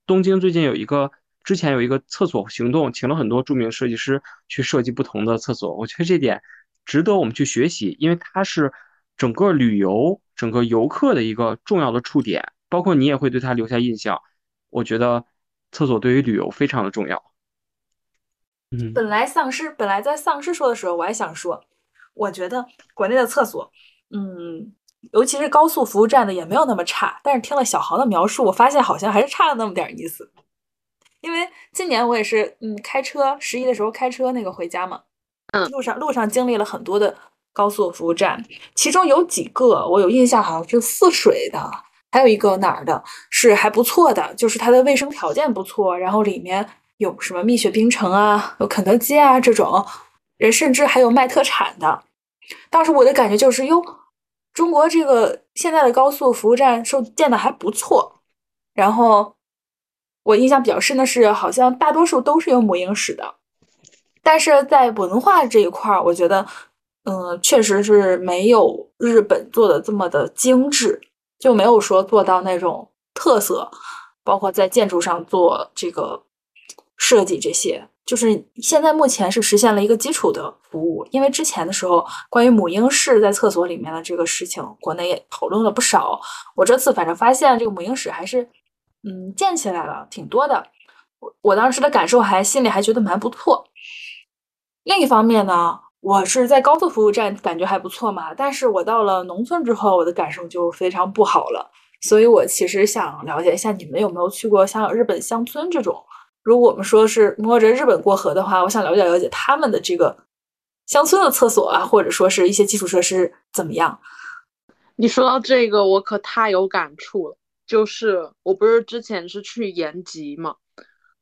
东京最近有一个。之前有一个厕所行动，请了很多著名设计师去设计不同的厕所，我觉得这点值得我们去学习，因为它是整个旅游、整个游客的一个重要的触点，包括你也会对它留下印象。我觉得厕所对于旅游非常的重要。嗯，本来丧尸本来在丧尸说的时候，我还想说，我觉得国内的厕所，嗯，尤其是高速服务站的也没有那么差，但是听了小航的描述，我发现好像还是差了那么点意思。因为今年我也是，嗯，开车十一的时候开车那个回家嘛，嗯，路上路上经历了很多的高速服务站，其中有几个我有印象，好像是泗水的，还有一个哪儿的，是还不错的，就是它的卫生条件不错，然后里面有什么蜜雪冰城啊，有肯德基啊这种，人甚至还有卖特产的。当时我的感觉就是，哟，中国这个现在的高速服务站受建的还不错，然后。我印象比较深的是，好像大多数都是有母婴室的，但是在文化这一块儿，我觉得，嗯，确实是没有日本做的这么的精致，就没有说做到那种特色，包括在建筑上做这个设计这些，就是现在目前是实现了一个基础的服务，因为之前的时候关于母婴室在厕所里面的这个事情，国内也讨论了不少，我这次反正发现这个母婴室还是。嗯，建起来了挺多的，我我当时的感受还心里还觉得蛮不错。另一方面呢，我是在高速服务站感觉还不错嘛，但是我到了农村之后，我的感受就非常不好了。所以我其实想了解一下，你们有没有去过像日本乡村这种？如果我们说是摸着日本过河的话，我想了解了解他们的这个乡村的厕所啊，或者说是一些基础设施怎么样？你说到这个，我可太有感触了。就是我不是之前是去延吉嘛，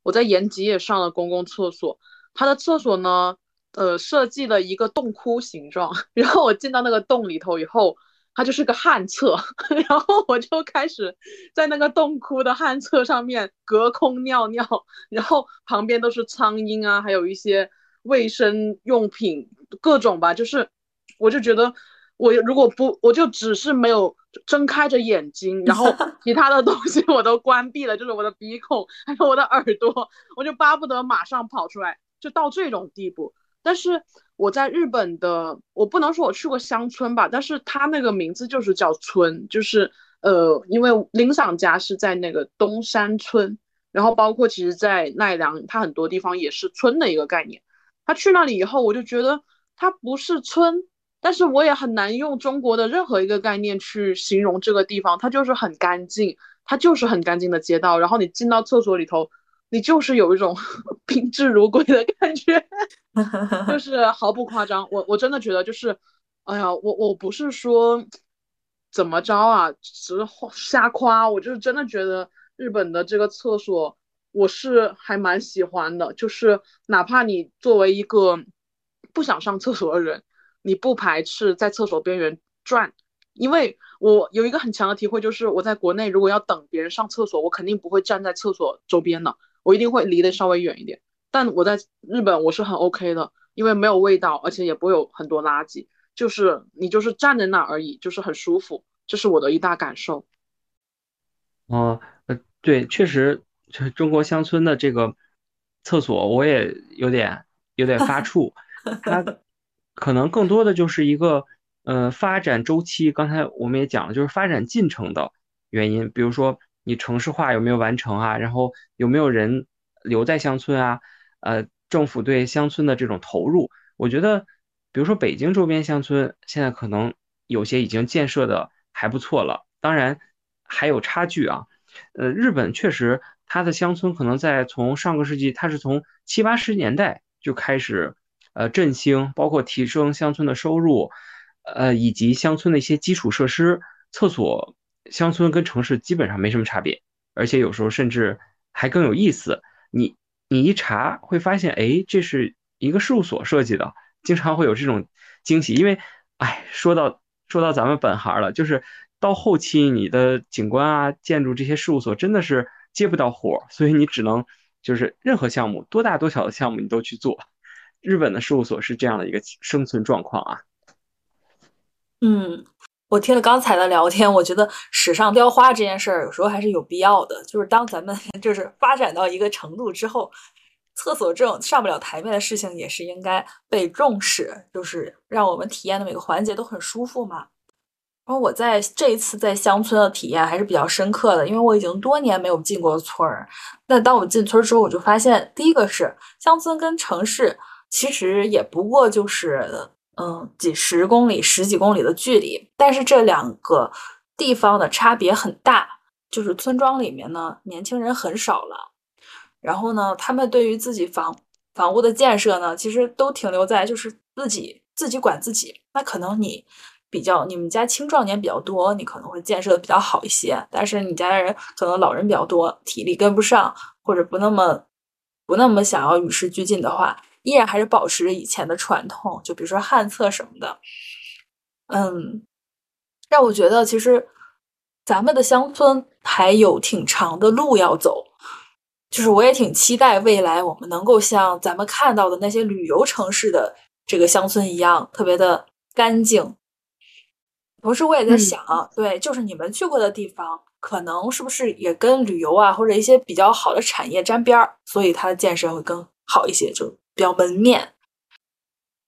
我在延吉也上了公共厕所，它的厕所呢，呃，设计了一个洞窟形状，然后我进到那个洞里头以后，它就是个旱厕，然后我就开始在那个洞窟的旱厕上面隔空尿尿，然后旁边都是苍蝇啊，还有一些卫生用品各种吧，就是我就觉得。我如果不，我就只是没有睁开着眼睛，然后 其他的东西我都关闭了，就是我的鼻孔还有我的耳朵，我就巴不得马上跑出来，就到这种地步。但是我在日本的，我不能说我去过乡村吧，但是它那个名字就是叫村，就是呃，因为林桑家是在那个东山村，然后包括其实在奈良，它很多地方也是村的一个概念。他去那里以后，我就觉得它不是村。但是我也很难用中国的任何一个概念去形容这个地方，它就是很干净，它就是很干净的街道。然后你进到厕所里头，你就是有一种 宾至如归的感觉，就是毫不夸张。我我真的觉得就是，哎呀，我我不是说怎么着啊，只是瞎夸，我就是真的觉得日本的这个厕所，我是还蛮喜欢的，就是哪怕你作为一个不想上厕所的人，你不排斥在厕所边缘转，因为我有一个很强的体会，就是我在国内如果要等别人上厕所，我肯定不会站在厕所周边的，我一定会离得稍微远一点。但我在日本我是很 OK 的，因为没有味道，而且也不会有很多垃圾，就是你就是站在那而已，就是很舒服，这是我的一大感受。哦，呃，对，确实，中国乡村的这个厕所我也有点有点发 怵，它可能更多的就是一个呃发展周期，刚才我们也讲了，就是发展进程的原因，比如说你城市化有没有完成啊，然后有没有人留在乡村啊。呃，政府对乡村的这种投入，我觉得，比如说北京周边乡村，现在可能有些已经建设的还不错了，当然还有差距啊。呃，日本确实，它的乡村可能在从上个世纪，它是从七八十年代就开始呃振兴，包括提升乡村的收入，呃，以及乡村的一些基础设施，厕所，乡村跟城市基本上没什么差别，而且有时候甚至还更有意思，你。你一查会发现，哎，这是一个事务所设计的，经常会有这种惊喜。因为，哎，说到说到咱们本行了，就是到后期你的景观啊、建筑这些事务所真的是接不到活，所以你只能就是任何项目，多大多小的项目你都去做。日本的事务所是这样的一个生存状况啊。嗯。我听了刚才的聊天，我觉得史上雕花这件事儿有时候还是有必要的。就是当咱们 就是发展到一个程度之后，厕所这种上不了台面的事情也是应该被重视，就是让我们体验的每个环节都很舒服嘛。然后我在这一次在乡村的体验还是比较深刻的，因为我已经多年没有进过村儿。那当我进村之后，我就发现，第一个是乡村跟城市其实也不过就是。嗯，几十公里、十几公里的距离，但是这两个地方的差别很大。就是村庄里面呢，年轻人很少了，然后呢，他们对于自己房房屋的建设呢，其实都停留在就是自己自己管自己。那可能你比较你们家青壮年比较多，你可能会建设的比较好一些，但是你家人可能老人比较多，体力跟不上，或者不那么不那么想要与时俱进的话。依然还是保持着以前的传统，就比如说旱厕什么的，嗯，让我觉得其实咱们的乡村还有挺长的路要走。就是我也挺期待未来我们能够像咱们看到的那些旅游城市的这个乡村一样，特别的干净。同时，我也在想，对，就是你们去过的地方，可能是不是也跟旅游啊或者一些比较好的产业沾边儿，所以它的建设会更好一些，就。比较门面，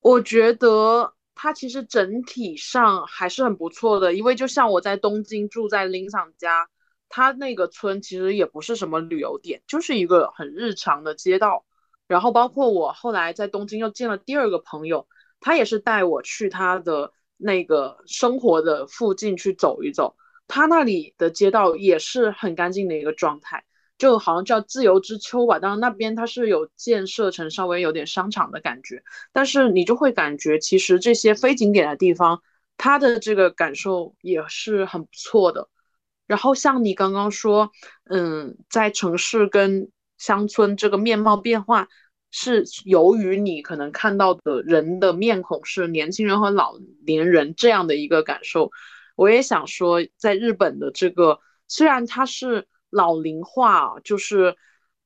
我觉得它其实整体上还是很不错的，因为就像我在东京住在林场家，他那个村其实也不是什么旅游点，就是一个很日常的街道。然后包括我后来在东京又见了第二个朋友，他也是带我去他的那个生活的附近去走一走，他那里的街道也是很干净的一个状态。就好像叫自由之丘吧，当然那边它是有建设成稍微有点商场的感觉，但是你就会感觉其实这些非景点的地方，它的这个感受也是很不错的。然后像你刚刚说，嗯，在城市跟乡村这个面貌变化，是由于你可能看到的人的面孔是年轻人和老年人这样的一个感受。我也想说，在日本的这个虽然它是。老龄化就是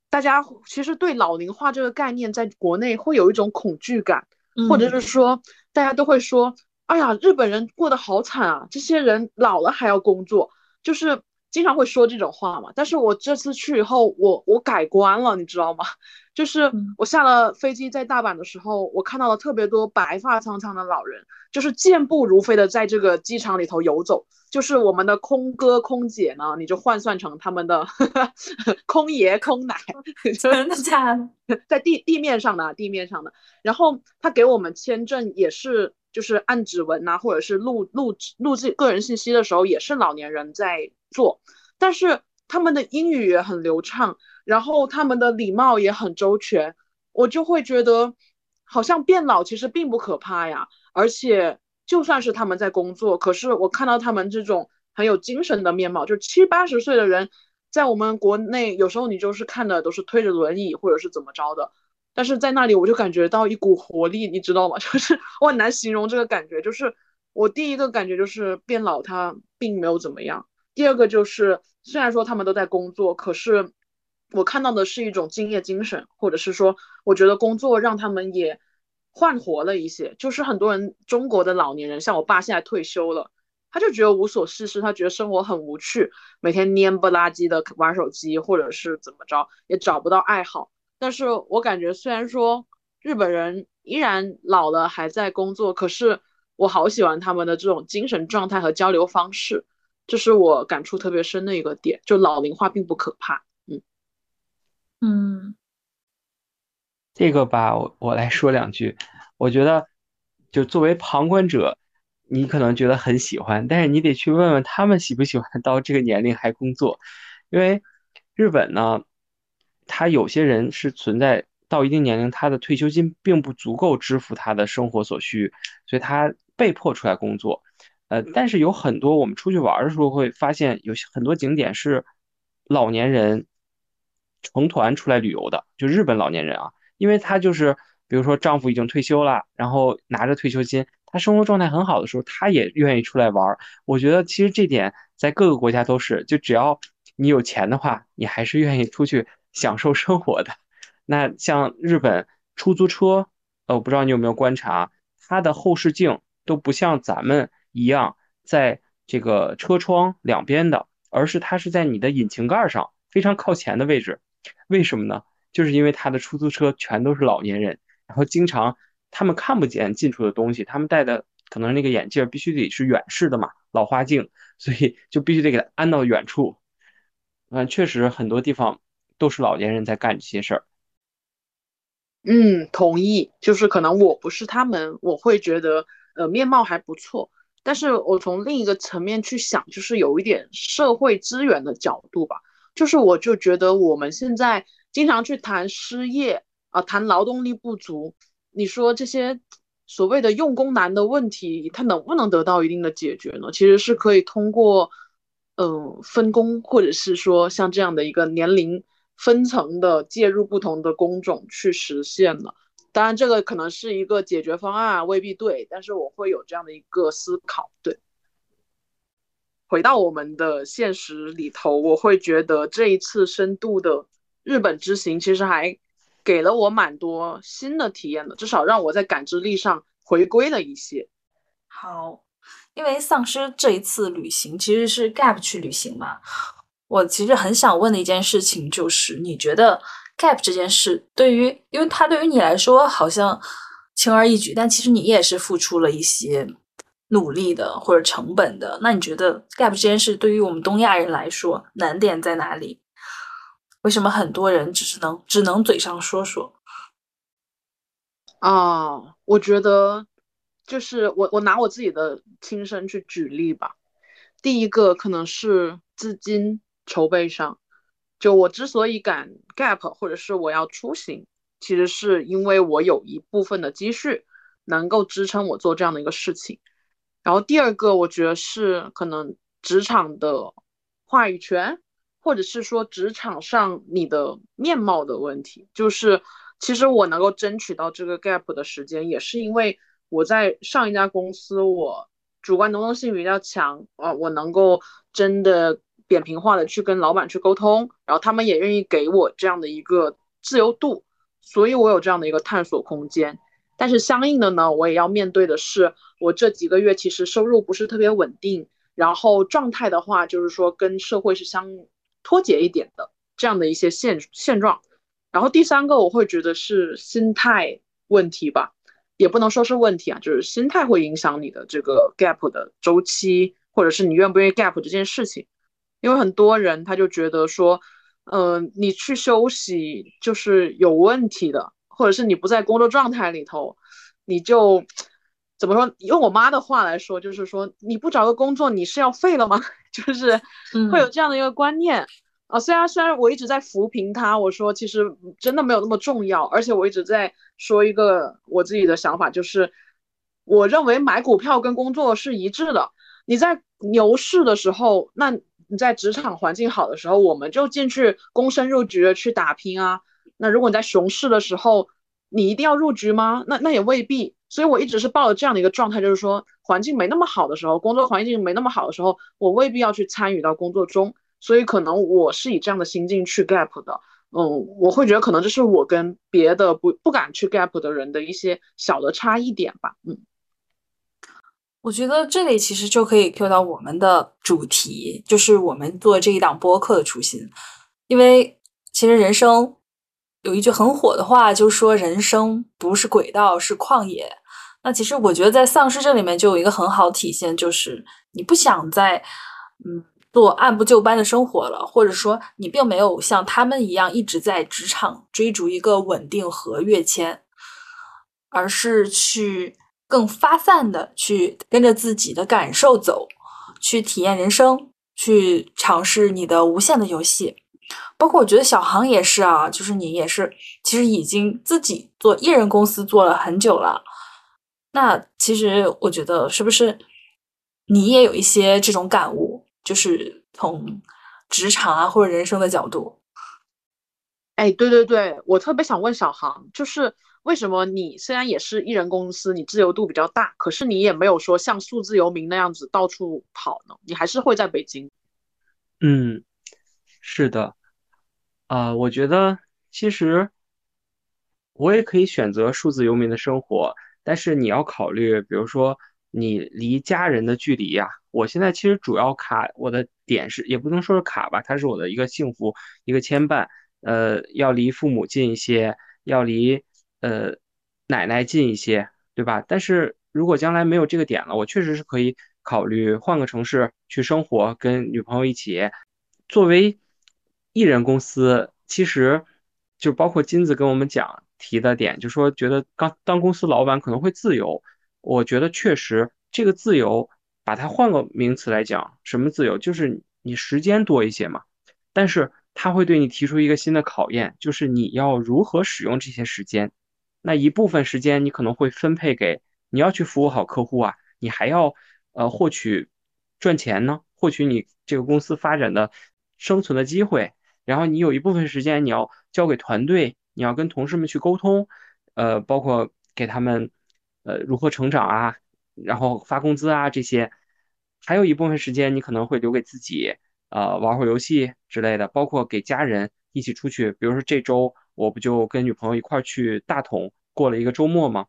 大家其实对老龄化这个概念在国内会有一种恐惧感，或者是说大家都会说：“哎呀，日本人过得好惨啊，这些人老了还要工作。”就是经常会说这种话嘛。但是我这次去以后，我我改观了，你知道吗？就是我下了飞机在大阪的时候，我看到了特别多白发苍苍的老人，就是健步如飞的在这个机场里头游走。就是我们的空哥空姐呢，你就换算成他们的 空爷空奶，真的假的？在地地面上的，地面上的。然后他给我们签证也是，就是按指纹呐，或者是录录录制个人信息的时候，也是老年人在做。但是他们的英语也很流畅，然后他们的礼貌也很周全，我就会觉得好像变老其实并不可怕呀，而且。就算是他们在工作，可是我看到他们这种很有精神的面貌，就七八十岁的人在我们国内，有时候你就是看的都是推着轮椅或者是怎么着的，但是在那里我就感觉到一股活力，你知道吗？就是我很难形容这个感觉。就是我第一个感觉就是变老，他并没有怎么样；第二个就是虽然说他们都在工作，可是我看到的是一种敬业精神，或者是说，我觉得工作让他们也焕活了一些。就是很多人，中国的老年人，像我爸现在退休了。他就觉得无所事事，他觉得生活很无趣，每天蔫不拉几的玩手机，或者是怎么着，也找不到爱好。但是我感觉，虽然说日本人依然老了还在工作，可是我好喜欢他们的这种精神状态和交流方式，这是我感触特别深的一个点。就老龄化并不可怕，嗯嗯，这个吧，我我来说两句。我觉得，就作为旁观者。你可能觉得很喜欢，但是你得去问问他们喜不喜欢到这个年龄还工作，因为日本呢，他有些人是存在到一定年龄，他的退休金并不足够支付他的生活所需，所以他被迫出来工作。呃，但是有很多我们出去玩的时候会发现，有很多景点是老年人成团出来旅游的，就日本老年人啊，因为他就是比如说丈夫已经退休了，然后拿着退休金。他生活状态很好的时候，他也愿意出来玩。我觉得其实这点在各个国家都是，就只要你有钱的话，你还是愿意出去享受生活的。那像日本出租车，呃，我不知道你有没有观察，它的后视镜都不像咱们一样在这个车窗两边的，而是它是在你的引擎盖上非常靠前的位置。为什么呢？就是因为他的出租车全都是老年人，然后经常。他们看不见近处的东西，他们戴的可能那个眼镜必须得是远视的嘛，老花镜，所以就必须得给他安到远处。嗯，确实很多地方都是老年人在干这些事儿。嗯，同意。就是可能我不是他们，我会觉得呃面貌还不错，但是我从另一个层面去想，就是有一点社会资源的角度吧。就是我就觉得我们现在经常去谈失业啊，谈劳动力不足。你说这些所谓的用工难的问题，它能不能得到一定的解决呢？其实是可以通过，嗯，分工，或者是说像这样的一个年龄分层的介入不同的工种去实现的。当然，这个可能是一个解决方案，未必对，但是我会有这样的一个思考。对，回到我们的现实里头，我会觉得这一次深度的日本之行，其实还。给了我蛮多新的体验的，至少让我在感知力上回归了一些。好，因为丧尸这一次旅行其实是 Gap 去旅行嘛，我其实很想问的一件事情就是，你觉得 Gap 这件事对于，因为它对于你来说好像轻而易举，但其实你也是付出了一些努力的或者成本的。那你觉得 Gap 这件事对于我们东亚人来说难点在哪里？为什么很多人只是能只能嘴上说说？啊，我觉得就是我我拿我自己的亲身去举例吧。第一个可能是资金筹备上，就我之所以敢 gap 或者是我要出行，其实是因为我有一部分的积蓄能够支撑我做这样的一个事情。然后第二个，我觉得是可能职场的话语权。或者是说职场上你的面貌的问题，就是其实我能够争取到这个 gap 的时间，也是因为我在上一家公司，我主观能动性比较强啊，我能够真的扁平化的去跟老板去沟通，然后他们也愿意给我这样的一个自由度，所以我有这样的一个探索空间。但是相应的呢，我也要面对的是，我这几个月其实收入不是特别稳定，然后状态的话，就是说跟社会是相。脱节一点的这样的一些现现状，然后第三个我会觉得是心态问题吧，也不能说是问题啊，就是心态会影响你的这个 gap 的周期，或者是你愿不愿意 gap 这件事情，因为很多人他就觉得说，嗯，你去休息就是有问题的，或者是你不在工作状态里头，你就怎么说？用我妈的话来说，就是说你不找个工作，你是要废了吗？就是会有这样的一个观念啊，虽然虽然我一直在扶贫他，我说其实真的没有那么重要，而且我一直在说一个我自己的想法，就是我认为买股票跟工作是一致的。你在牛市的时候，那你在职场环境好的时候，我们就进去躬身入局的去打拼啊。那如果你在熊市的时候，你一定要入局吗？那那也未必。所以我一直是抱着这样的一个状态，就是说环境没那么好的时候，工作环境没那么好的时候，我未必要去参与到工作中。所以可能我是以这样的心境去 gap 的。嗯，我会觉得可能这是我跟别的不不敢去 gap 的人的一些小的差异点吧。嗯，我觉得这里其实就可以 Q 到我们的主题，就是我们做这一档播客的初心。因为其实人生有一句很火的话，就是说人生不是轨道，是旷野。那其实我觉得在丧尸这里面就有一个很好体现，就是你不想再嗯。做按部就班的生活了，或者说你并没有像他们一样一直在职场追逐一个稳定和跃迁，而是去更发散的去跟着自己的感受走，去体验人生，去尝试你的无限的游戏。包括我觉得小航也是啊，就是你也是，其实已经自己做艺人公司做了很久了。那其实我觉得是不是你也有一些这种感悟？就是从职场啊或者人生的角度，哎，对对对，我特别想问小航，就是为什么你虽然也是艺人公司，你自由度比较大，可是你也没有说像数字游民那样子到处跑呢？你还是会在北京？嗯，是的，啊，我觉得其实我也可以选择数字游民的生活，但是你要考虑，比如说你离家人的距离呀。我现在其实主要卡我的点是，也不能说是卡吧，它是我的一个幸福，一个牵绊。呃，要离父母近一些，要离呃奶奶近一些，对吧？但是如果将来没有这个点了，我确实是可以考虑换个城市去生活，跟女朋友一起。作为艺人公司，其实就包括金子跟我们讲提的点，就说觉得刚当公司老板可能会自由，我觉得确实这个自由。把它换个名词来讲，什么自由？就是你时间多一些嘛。但是它会对你提出一个新的考验，就是你要如何使用这些时间。那一部分时间你可能会分配给你要去服务好客户啊，你还要呃获取赚钱呢，获取你这个公司发展的生存的机会。然后你有一部分时间你要交给团队，你要跟同事们去沟通，呃，包括给他们呃如何成长啊。然后发工资啊，这些，还有一部分时间你可能会留给自己，呃，玩会儿游戏之类的，包括给家人一起出去。比如说这周我不就跟女朋友一块儿去大同过了一个周末嘛？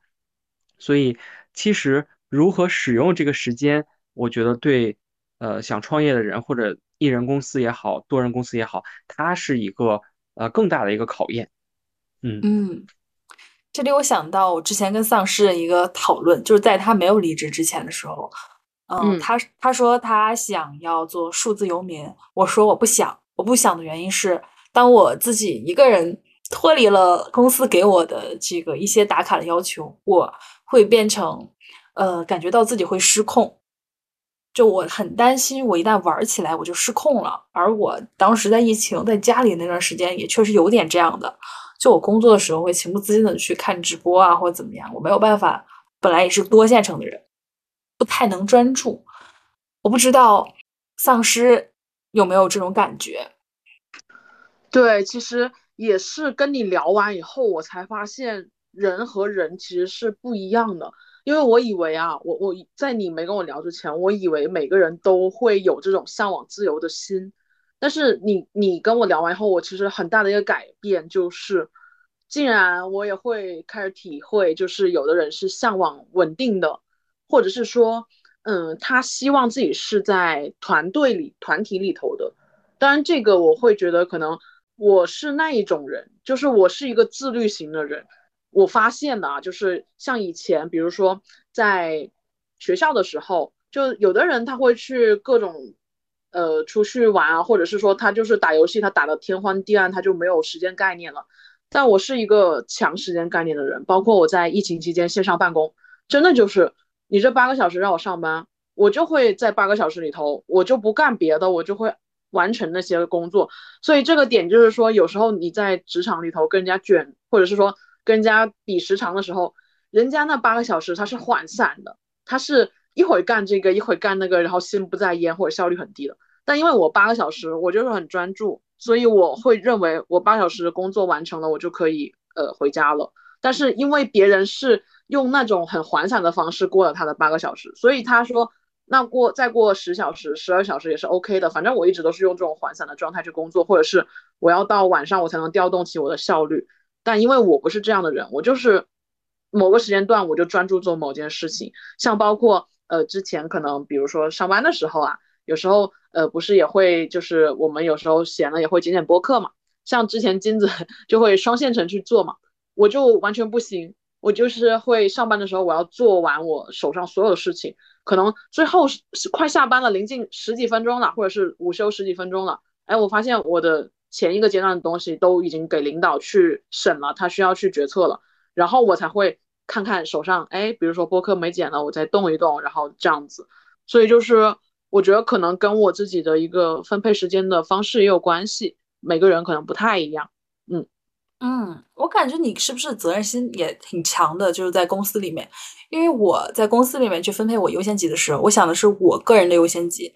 所以其实如何使用这个时间，我觉得对，呃，想创业的人或者一人公司也好，多人公司也好，它是一个呃更大的一个考验。嗯嗯。这里我想到我之前跟丧尸的一个讨论，就是在他没有离职之前的时候，嗯，他他说他想要做数字游民，我说我不想，我不想的原因是，当我自己一个人脱离了公司给我的这个一些打卡的要求，我会变成，呃，感觉到自己会失控，就我很担心，我一旦玩起来我就失控了，而我当时在疫情在家里那段时间也确实有点这样的。就我工作的时候会情不自禁的去看直播啊，或者怎么样，我没有办法。本来也是多线程的人，不太能专注。我不知道丧尸有没有这种感觉。对，其实也是跟你聊完以后，我才发现人和人其实是不一样的。因为我以为啊，我我在你没跟我聊之前，我以为每个人都会有这种向往自由的心。但是你你跟我聊完以后，我其实很大的一个改变就是，竟然我也会开始体会，就是有的人是向往稳定的，或者是说，嗯，他希望自己是在团队里、团体里头的。当然，这个我会觉得可能我是那一种人，就是我是一个自律型的人。我发现的啊，就是像以前，比如说在学校的时候，就有的人他会去各种。呃，出去玩啊，或者是说他就是打游戏，他打的天荒地暗，他就没有时间概念了。但我是一个强时间概念的人，包括我在疫情期间线上办公，真的就是你这八个小时让我上班，我就会在八个小时里头，我就不干别的，我就会完成那些工作。所以这个点就是说，有时候你在职场里头跟人家卷，或者是说跟人家比时长的时候，人家那八个小时他是涣散的，他是一会儿干这个，一会儿干那个，然后心不在焉或者效率很低的。但因为我八个小时，我就是很专注，所以我会认为我八小时的工作完成了，我就可以呃回家了。但是因为别人是用那种很缓散的方式过了他的八个小时，所以他说那过再过十小时、十二小时也是 OK 的。反正我一直都是用这种缓散的状态去工作，或者是我要到晚上我才能调动起我的效率。但因为我不是这样的人，我就是某个时间段我就专注做某件事情，像包括呃之前可能比如说上班的时候啊，有时候呃不是也会就是我们有时候闲了也会剪剪播客嘛，像之前金子 就会双线程去做嘛。我就完全不行，我就是会上班的时候，我要做完我手上所有的事情，可能最后是快下班了，临近十几分钟了，或者是午休十几分钟了，哎，我发现我的前一个阶段的东西都已经给领导去审了，他需要去决策了，然后我才会看看手上，哎，比如说播客没剪了，我再动一动，然后这样子，所以就是我觉得可能跟我自己的一个分配时间的方式也有关系，每个人可能不太一样，嗯。嗯，我感觉你是不是责任心也挺强的？就是在公司里面，因为我在公司里面去分配我优先级的时候，我想的是我个人的优先级。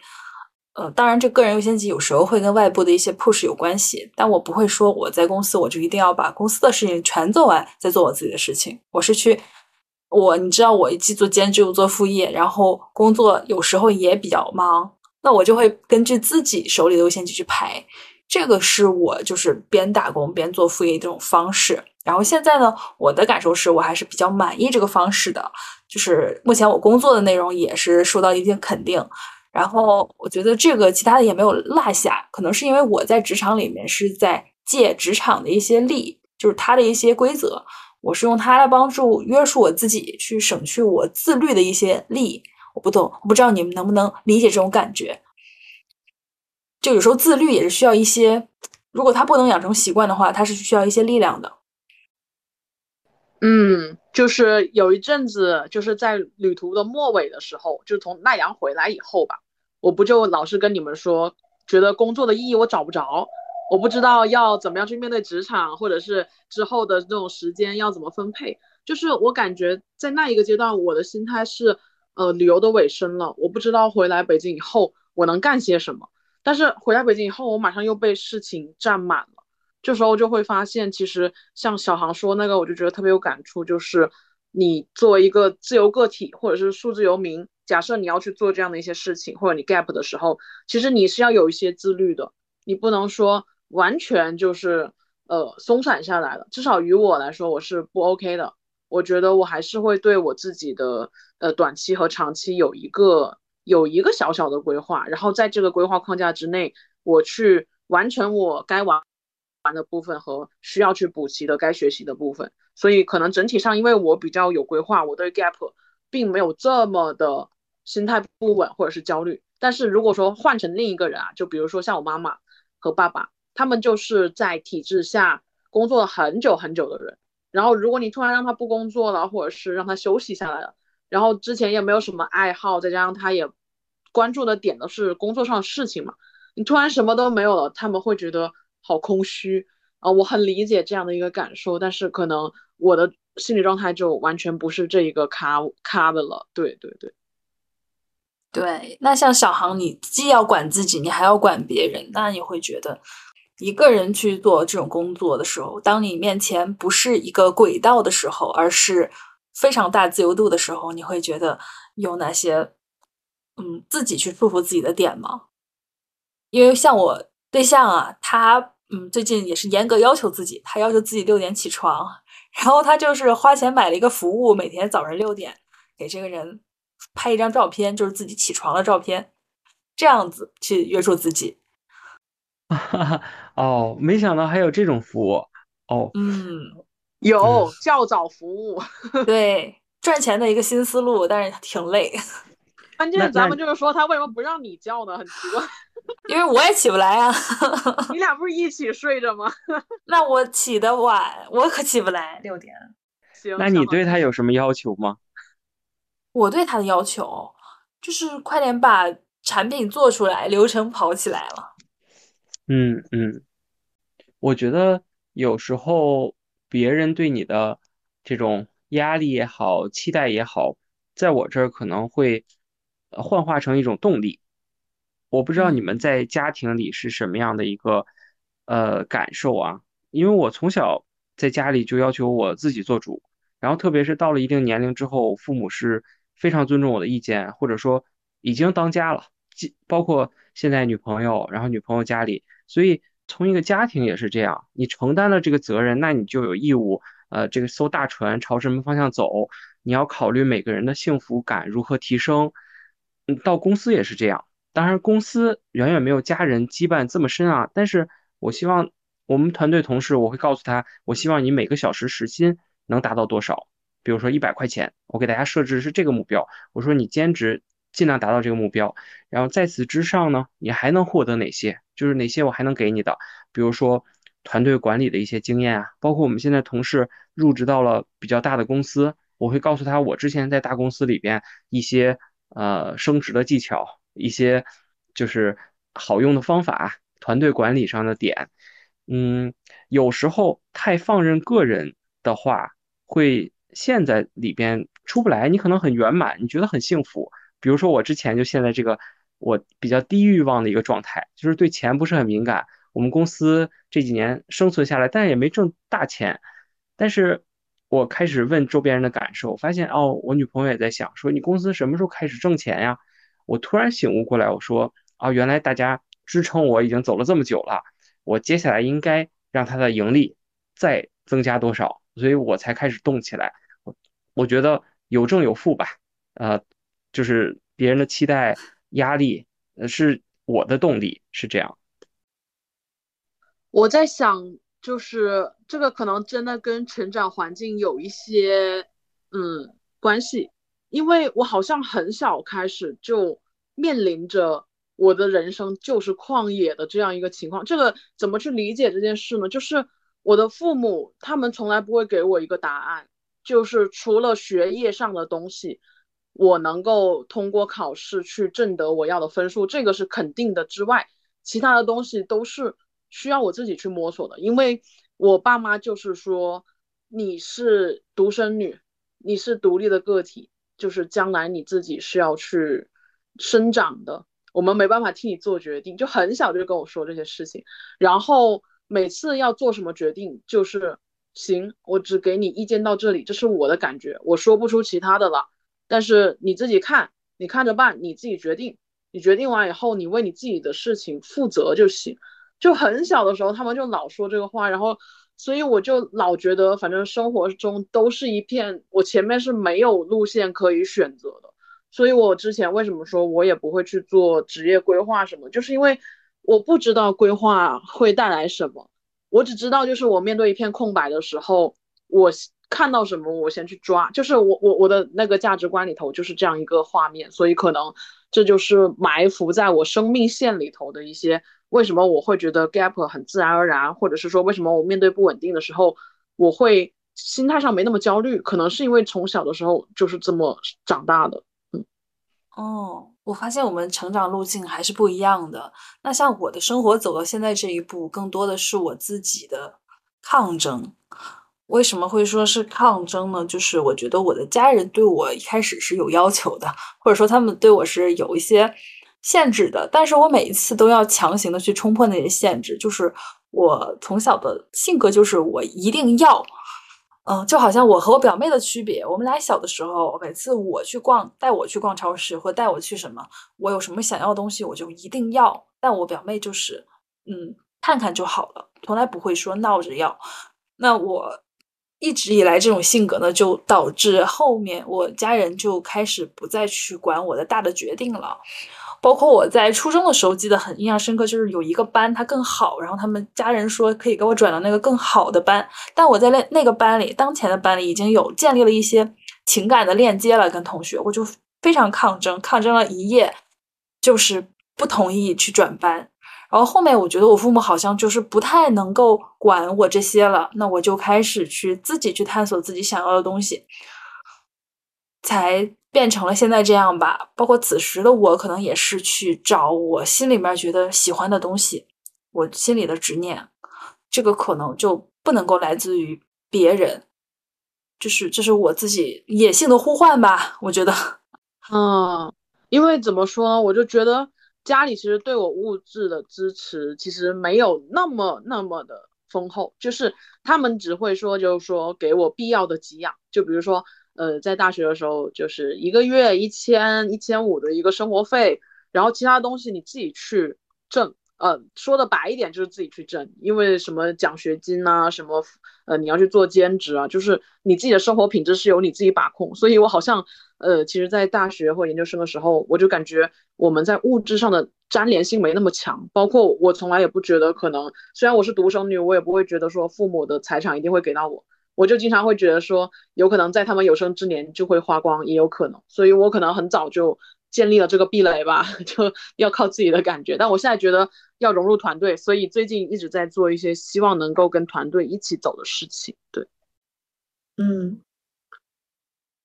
呃，当然，这个人优先级有时候会跟外部的一些 push 有关系，但我不会说我在公司我就一定要把公司的事情全做完，再做我自己的事情。我是去，我你知道，我既做兼职又做副业，然后工作有时候也比较忙，那我就会根据自己手里的优先级去排。这个是我就是边打工边做副业这种方式，然后现在呢，我的感受是我还是比较满意这个方式的，就是目前我工作的内容也是受到一定肯定，然后我觉得这个其他的也没有落下，可能是因为我在职场里面是在借职场的一些力，就是它的一些规则，我是用它来帮助约束我自己，去省去我自律的一些力。我不懂，我不知道你们能不能理解这种感觉。就有时候自律也是需要一些，如果他不能养成习惯的话，他是需要一些力量的。嗯，就是有一阵子，就是在旅途的末尾的时候，就从奈良回来以后吧，我不就老是跟你们说，觉得工作的意义我找不着，我不知道要怎么样去面对职场，或者是之后的这种时间要怎么分配。就是我感觉在那一个阶段，我的心态是，呃，旅游的尾声了，我不知道回来北京以后我能干些什么。但是回到北京以后，我马上又被事情占满了。这时候就会发现，其实像小航说那个，我就觉得特别有感触。就是你作为一个自由个体，或者是数字游民，假设你要去做这样的一些事情，或者你 gap 的时候，其实你是要有一些自律的。你不能说完全就是呃松散下来了。至少于我来说，我是不 OK 的。我觉得我还是会对我自己的呃短期和长期有一个。有一个小小的规划，然后在这个规划框架之内，我去完成我该完完的部分和需要去补齐的该学习的部分。所以可能整体上，因为我比较有规划，我对 gap 并没有这么的心态不稳或者是焦虑。但是如果说换成另一个人啊，就比如说像我妈妈和爸爸，他们就是在体制下工作了很久很久的人，然后如果你突然让他不工作了，或者是让他休息下来了，然后之前也没有什么爱好，再加上他也。关注的点都是工作上的事情嘛，你突然什么都没有了，他们会觉得好空虚啊。我很理解这样的一个感受，但是可能我的心理状态就完全不是这一个咖咖的了。对对对，对。那像小航，你既要管自己，你还要管别人，那你会觉得一个人去做这种工作的时候，当你面前不是一个轨道的时候，而是非常大自由度的时候，你会觉得有哪些？嗯，自己去束缚自己的点吗？因为像我对象啊，他嗯最近也是严格要求自己，他要求自己六点起床，然后他就是花钱买了一个服务，每天早上六点给这个人拍一张照片，就是自己起床的照片，这样子去约束自己。哦，没想到还有这种服务哦。嗯，有较早服务，对，赚钱的一个新思路，但是挺累。关键咱们就是说，他为什么不让你叫呢？很奇怪，因为我也起不来啊。你俩不是一起睡着吗？那我起的晚，我可起不来六点。行，那你对他有什么要求吗？我对他的要求就是快点把产品做出来，流程跑起来了。嗯嗯，我觉得有时候别人对你的这种压力也好，期待也好，在我这儿可能会。呃，幻化成一种动力，我不知道你们在家庭里是什么样的一个呃感受啊？因为我从小在家里就要求我自己做主，然后特别是到了一定年龄之后，父母是非常尊重我的意见，或者说已经当家了，包括现在女朋友，然后女朋友家里，所以从一个家庭也是这样，你承担了这个责任，那你就有义务，呃，这个艘大船朝什么方向走，你要考虑每个人的幸福感如何提升。到公司也是这样。当然，公司远远没有家人羁绊这么深啊。但是我希望我们团队同事，我会告诉他，我希望你每个小时时薪能达到多少，比如说一百块钱，我给大家设置是这个目标。我说你兼职尽量达到这个目标，然后在此之上呢，你还能获得哪些？就是哪些我还能给你的，比如说团队管理的一些经验啊，包括我们现在同事入职到了比较大的公司，我会告诉他我之前在大公司里边一些呃升职的技巧。一些就是好用的方法，团队管理上的点，嗯，有时候太放任个人的话，会陷在里边出不来。你可能很圆满，你觉得很幸福。比如说我之前就陷在这个我比较低欲望的一个状态，就是对钱不是很敏感。我们公司这几年生存下来，但也没挣大钱。但是我开始问周边人的感受，发现哦，我女朋友也在想，说你公司什么时候开始挣钱呀？我突然醒悟过来，我说啊，原来大家支撑我已经走了这么久了，我接下来应该让它的盈利再增加多少，所以我才开始动起来。我我觉得有正有负吧，呃，就是别人的期待、压力，呃，是我的动力，是这样。我在想，就是这个可能真的跟成长环境有一些嗯关系。因为我好像很小开始就面临着我的人生就是旷野的这样一个情况，这个怎么去理解这件事呢？就是我的父母他们从来不会给我一个答案，就是除了学业上的东西，我能够通过考试去挣得我要的分数，这个是肯定的之外，其他的东西都是需要我自己去摸索的。因为我爸妈就是说，你是独生女，你是独立的个体。就是将来你自己是要去生长的，我们没办法替你做决定。就很小就跟我说这些事情，然后每次要做什么决定，就是行，我只给你意见到这里，这是我的感觉，我说不出其他的了。但是你自己看，你看着办，你自己决定。你决定完以后，你为你自己的事情负责就行。就很小的时候，他们就老说这个话，然后。所以我就老觉得，反正生活中都是一片，我前面是没有路线可以选择的。所以我之前为什么说我也不会去做职业规划什么，就是因为我不知道规划会带来什么，我只知道就是我面对一片空白的时候，我看到什么我先去抓，就是我我我的那个价值观里头就是这样一个画面，所以可能这就是埋伏在我生命线里头的一些。为什么我会觉得 gap 很自然而然，或者是说为什么我面对不稳定的时候，我会心态上没那么焦虑？可能是因为从小的时候就是这么长大的。嗯，哦，我发现我们成长路径还是不一样的。那像我的生活走到现在这一步，更多的是我自己的抗争。为什么会说是抗争呢？就是我觉得我的家人对我一开始是有要求的，或者说他们对我是有一些。限制的，但是我每一次都要强行的去冲破那些限制，就是我从小的性格就是我一定要，嗯，就好像我和我表妹的区别，我们俩小的时候，每次我去逛，带我去逛超市或带我去什么，我有什么想要的东西，我就一定要，但我表妹就是，嗯，看看就好了，从来不会说闹着要。那我一直以来这种性格呢，就导致后面我家人就开始不再去管我的大的决定了。包括我在初中的时候，记得很印象深刻，就是有一个班它更好，然后他们家人说可以给我转到那个更好的班，但我在那那个班里，当前的班里已经有建立了一些情感的链接了，跟同学，我就非常抗争，抗争了一夜，就是不同意去转班。然后后面我觉得我父母好像就是不太能够管我这些了，那我就开始去自己去探索自己想要的东西，才。变成了现在这样吧，包括此时的我，可能也是去找我心里面觉得喜欢的东西，我心里的执念，这个可能就不能够来自于别人，就是这是我自己野性的呼唤吧，我觉得，嗯，因为怎么说，我就觉得家里其实对我物质的支持其实没有那么那么的丰厚，就是他们只会说，就是说给我必要的给养，就比如说，呃，在大学的时候，就是一个月一千一千五的一个生活费，然后其他东西你自己去挣。呃，说的白一点就是自己去挣，因为什么奖学金啊，什么呃你要去做兼职啊，就是你自己的生活品质是由你自己把控。所以我好像呃，其实，在大学或研究生的时候，我就感觉我们在物质上的粘连性没那么强。包括我从来也不觉得可能，虽然我是独生女，我也不会觉得说父母的财产一定会给到我，我就经常会觉得说，有可能在他们有生之年就会花光，也有可能。所以我可能很早就。建立了这个壁垒吧，就要靠自己的感觉。但我现在觉得要融入团队，所以最近一直在做一些希望能够跟团队一起走的事情。对，嗯，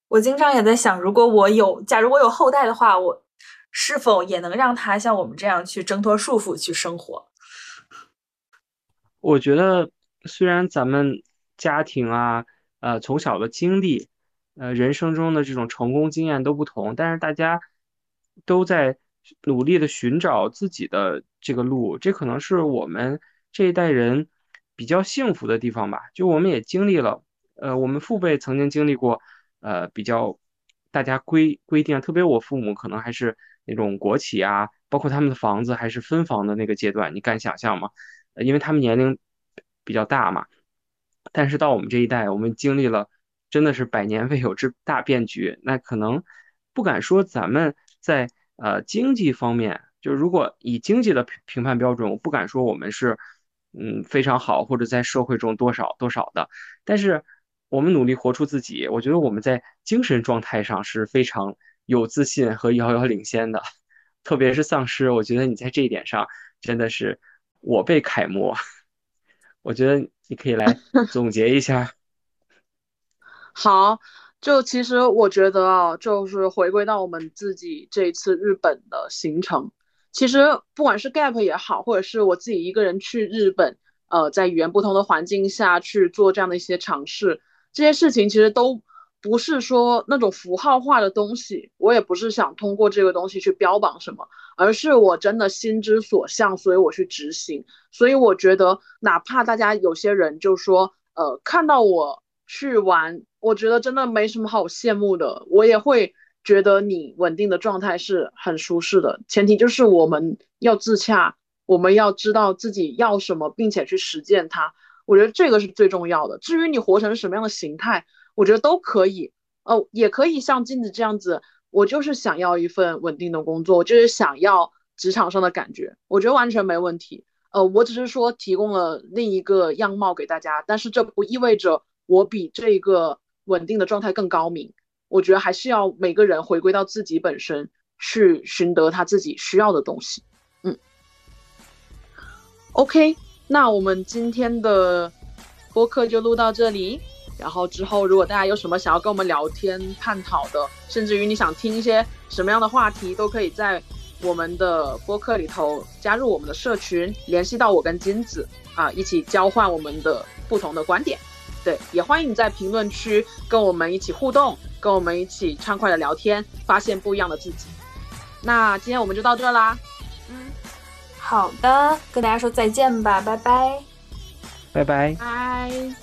我经常也在想，如果我有，假如我有后代的话，我是否也能让他像我们这样去挣脱束缚去生活？我觉得，虽然咱们家庭啊，呃，从小的经历，呃，人生中的这种成功经验都不同，但是大家。都在努力的寻找自己的这个路，这可能是我们这一代人比较幸福的地方吧。就我们也经历了，呃，我们父辈曾经经历过，呃，比较大家规规定，特别我父母可能还是那种国企啊，包括他们的房子还是分房的那个阶段，你敢想象吗？呃，因为他们年龄比较大嘛。但是到我们这一代，我们经历了真的是百年未有之大变局，那可能不敢说咱们。在呃经济方面，就如果以经济的评评判标准，我不敢说我们是嗯非常好，或者在社会中多少多少的，但是我们努力活出自己，我觉得我们在精神状态上是非常有自信和遥遥领先的，特别是丧尸，我觉得你在这一点上真的是我辈楷模，我觉得你可以来 总结一下。好。就其实我觉得啊，就是回归到我们自己这一次日本的行程，其实不管是 gap 也好，或者是我自己一个人去日本，呃，在语言不同的环境下去做这样的一些尝试，这些事情其实都不是说那种符号化的东西，我也不是想通过这个东西去标榜什么，而是我真的心之所向，所以我去执行。所以我觉得，哪怕大家有些人就说，呃，看到我去玩。我觉得真的没什么好羡慕的，我也会觉得你稳定的状态是很舒适的。前提就是我们要自洽，我们要知道自己要什么，并且去实践它。我觉得这个是最重要的。至于你活成什么样的形态，我觉得都可以。哦，也可以像镜子这样子，我就是想要一份稳定的工作，我就是想要职场上的感觉，我觉得完全没问题。呃，我只是说提供了另一个样貌给大家，但是这不意味着我比这个。稳定的状态更高明，我觉得还是要每个人回归到自己本身，去寻得他自己需要的东西。嗯，OK，那我们今天的播客就录到这里。然后之后，如果大家有什么想要跟我们聊天探讨的，甚至于你想听一些什么样的话题，都可以在我们的播客里头加入我们的社群，联系到我跟金子啊，一起交换我们的不同的观点。对，也欢迎你在评论区跟我们一起互动，跟我们一起畅快的聊天，发现不一样的自己。那今天我们就到这啦，嗯，好的，跟大家说再见吧，拜拜，拜拜，拜。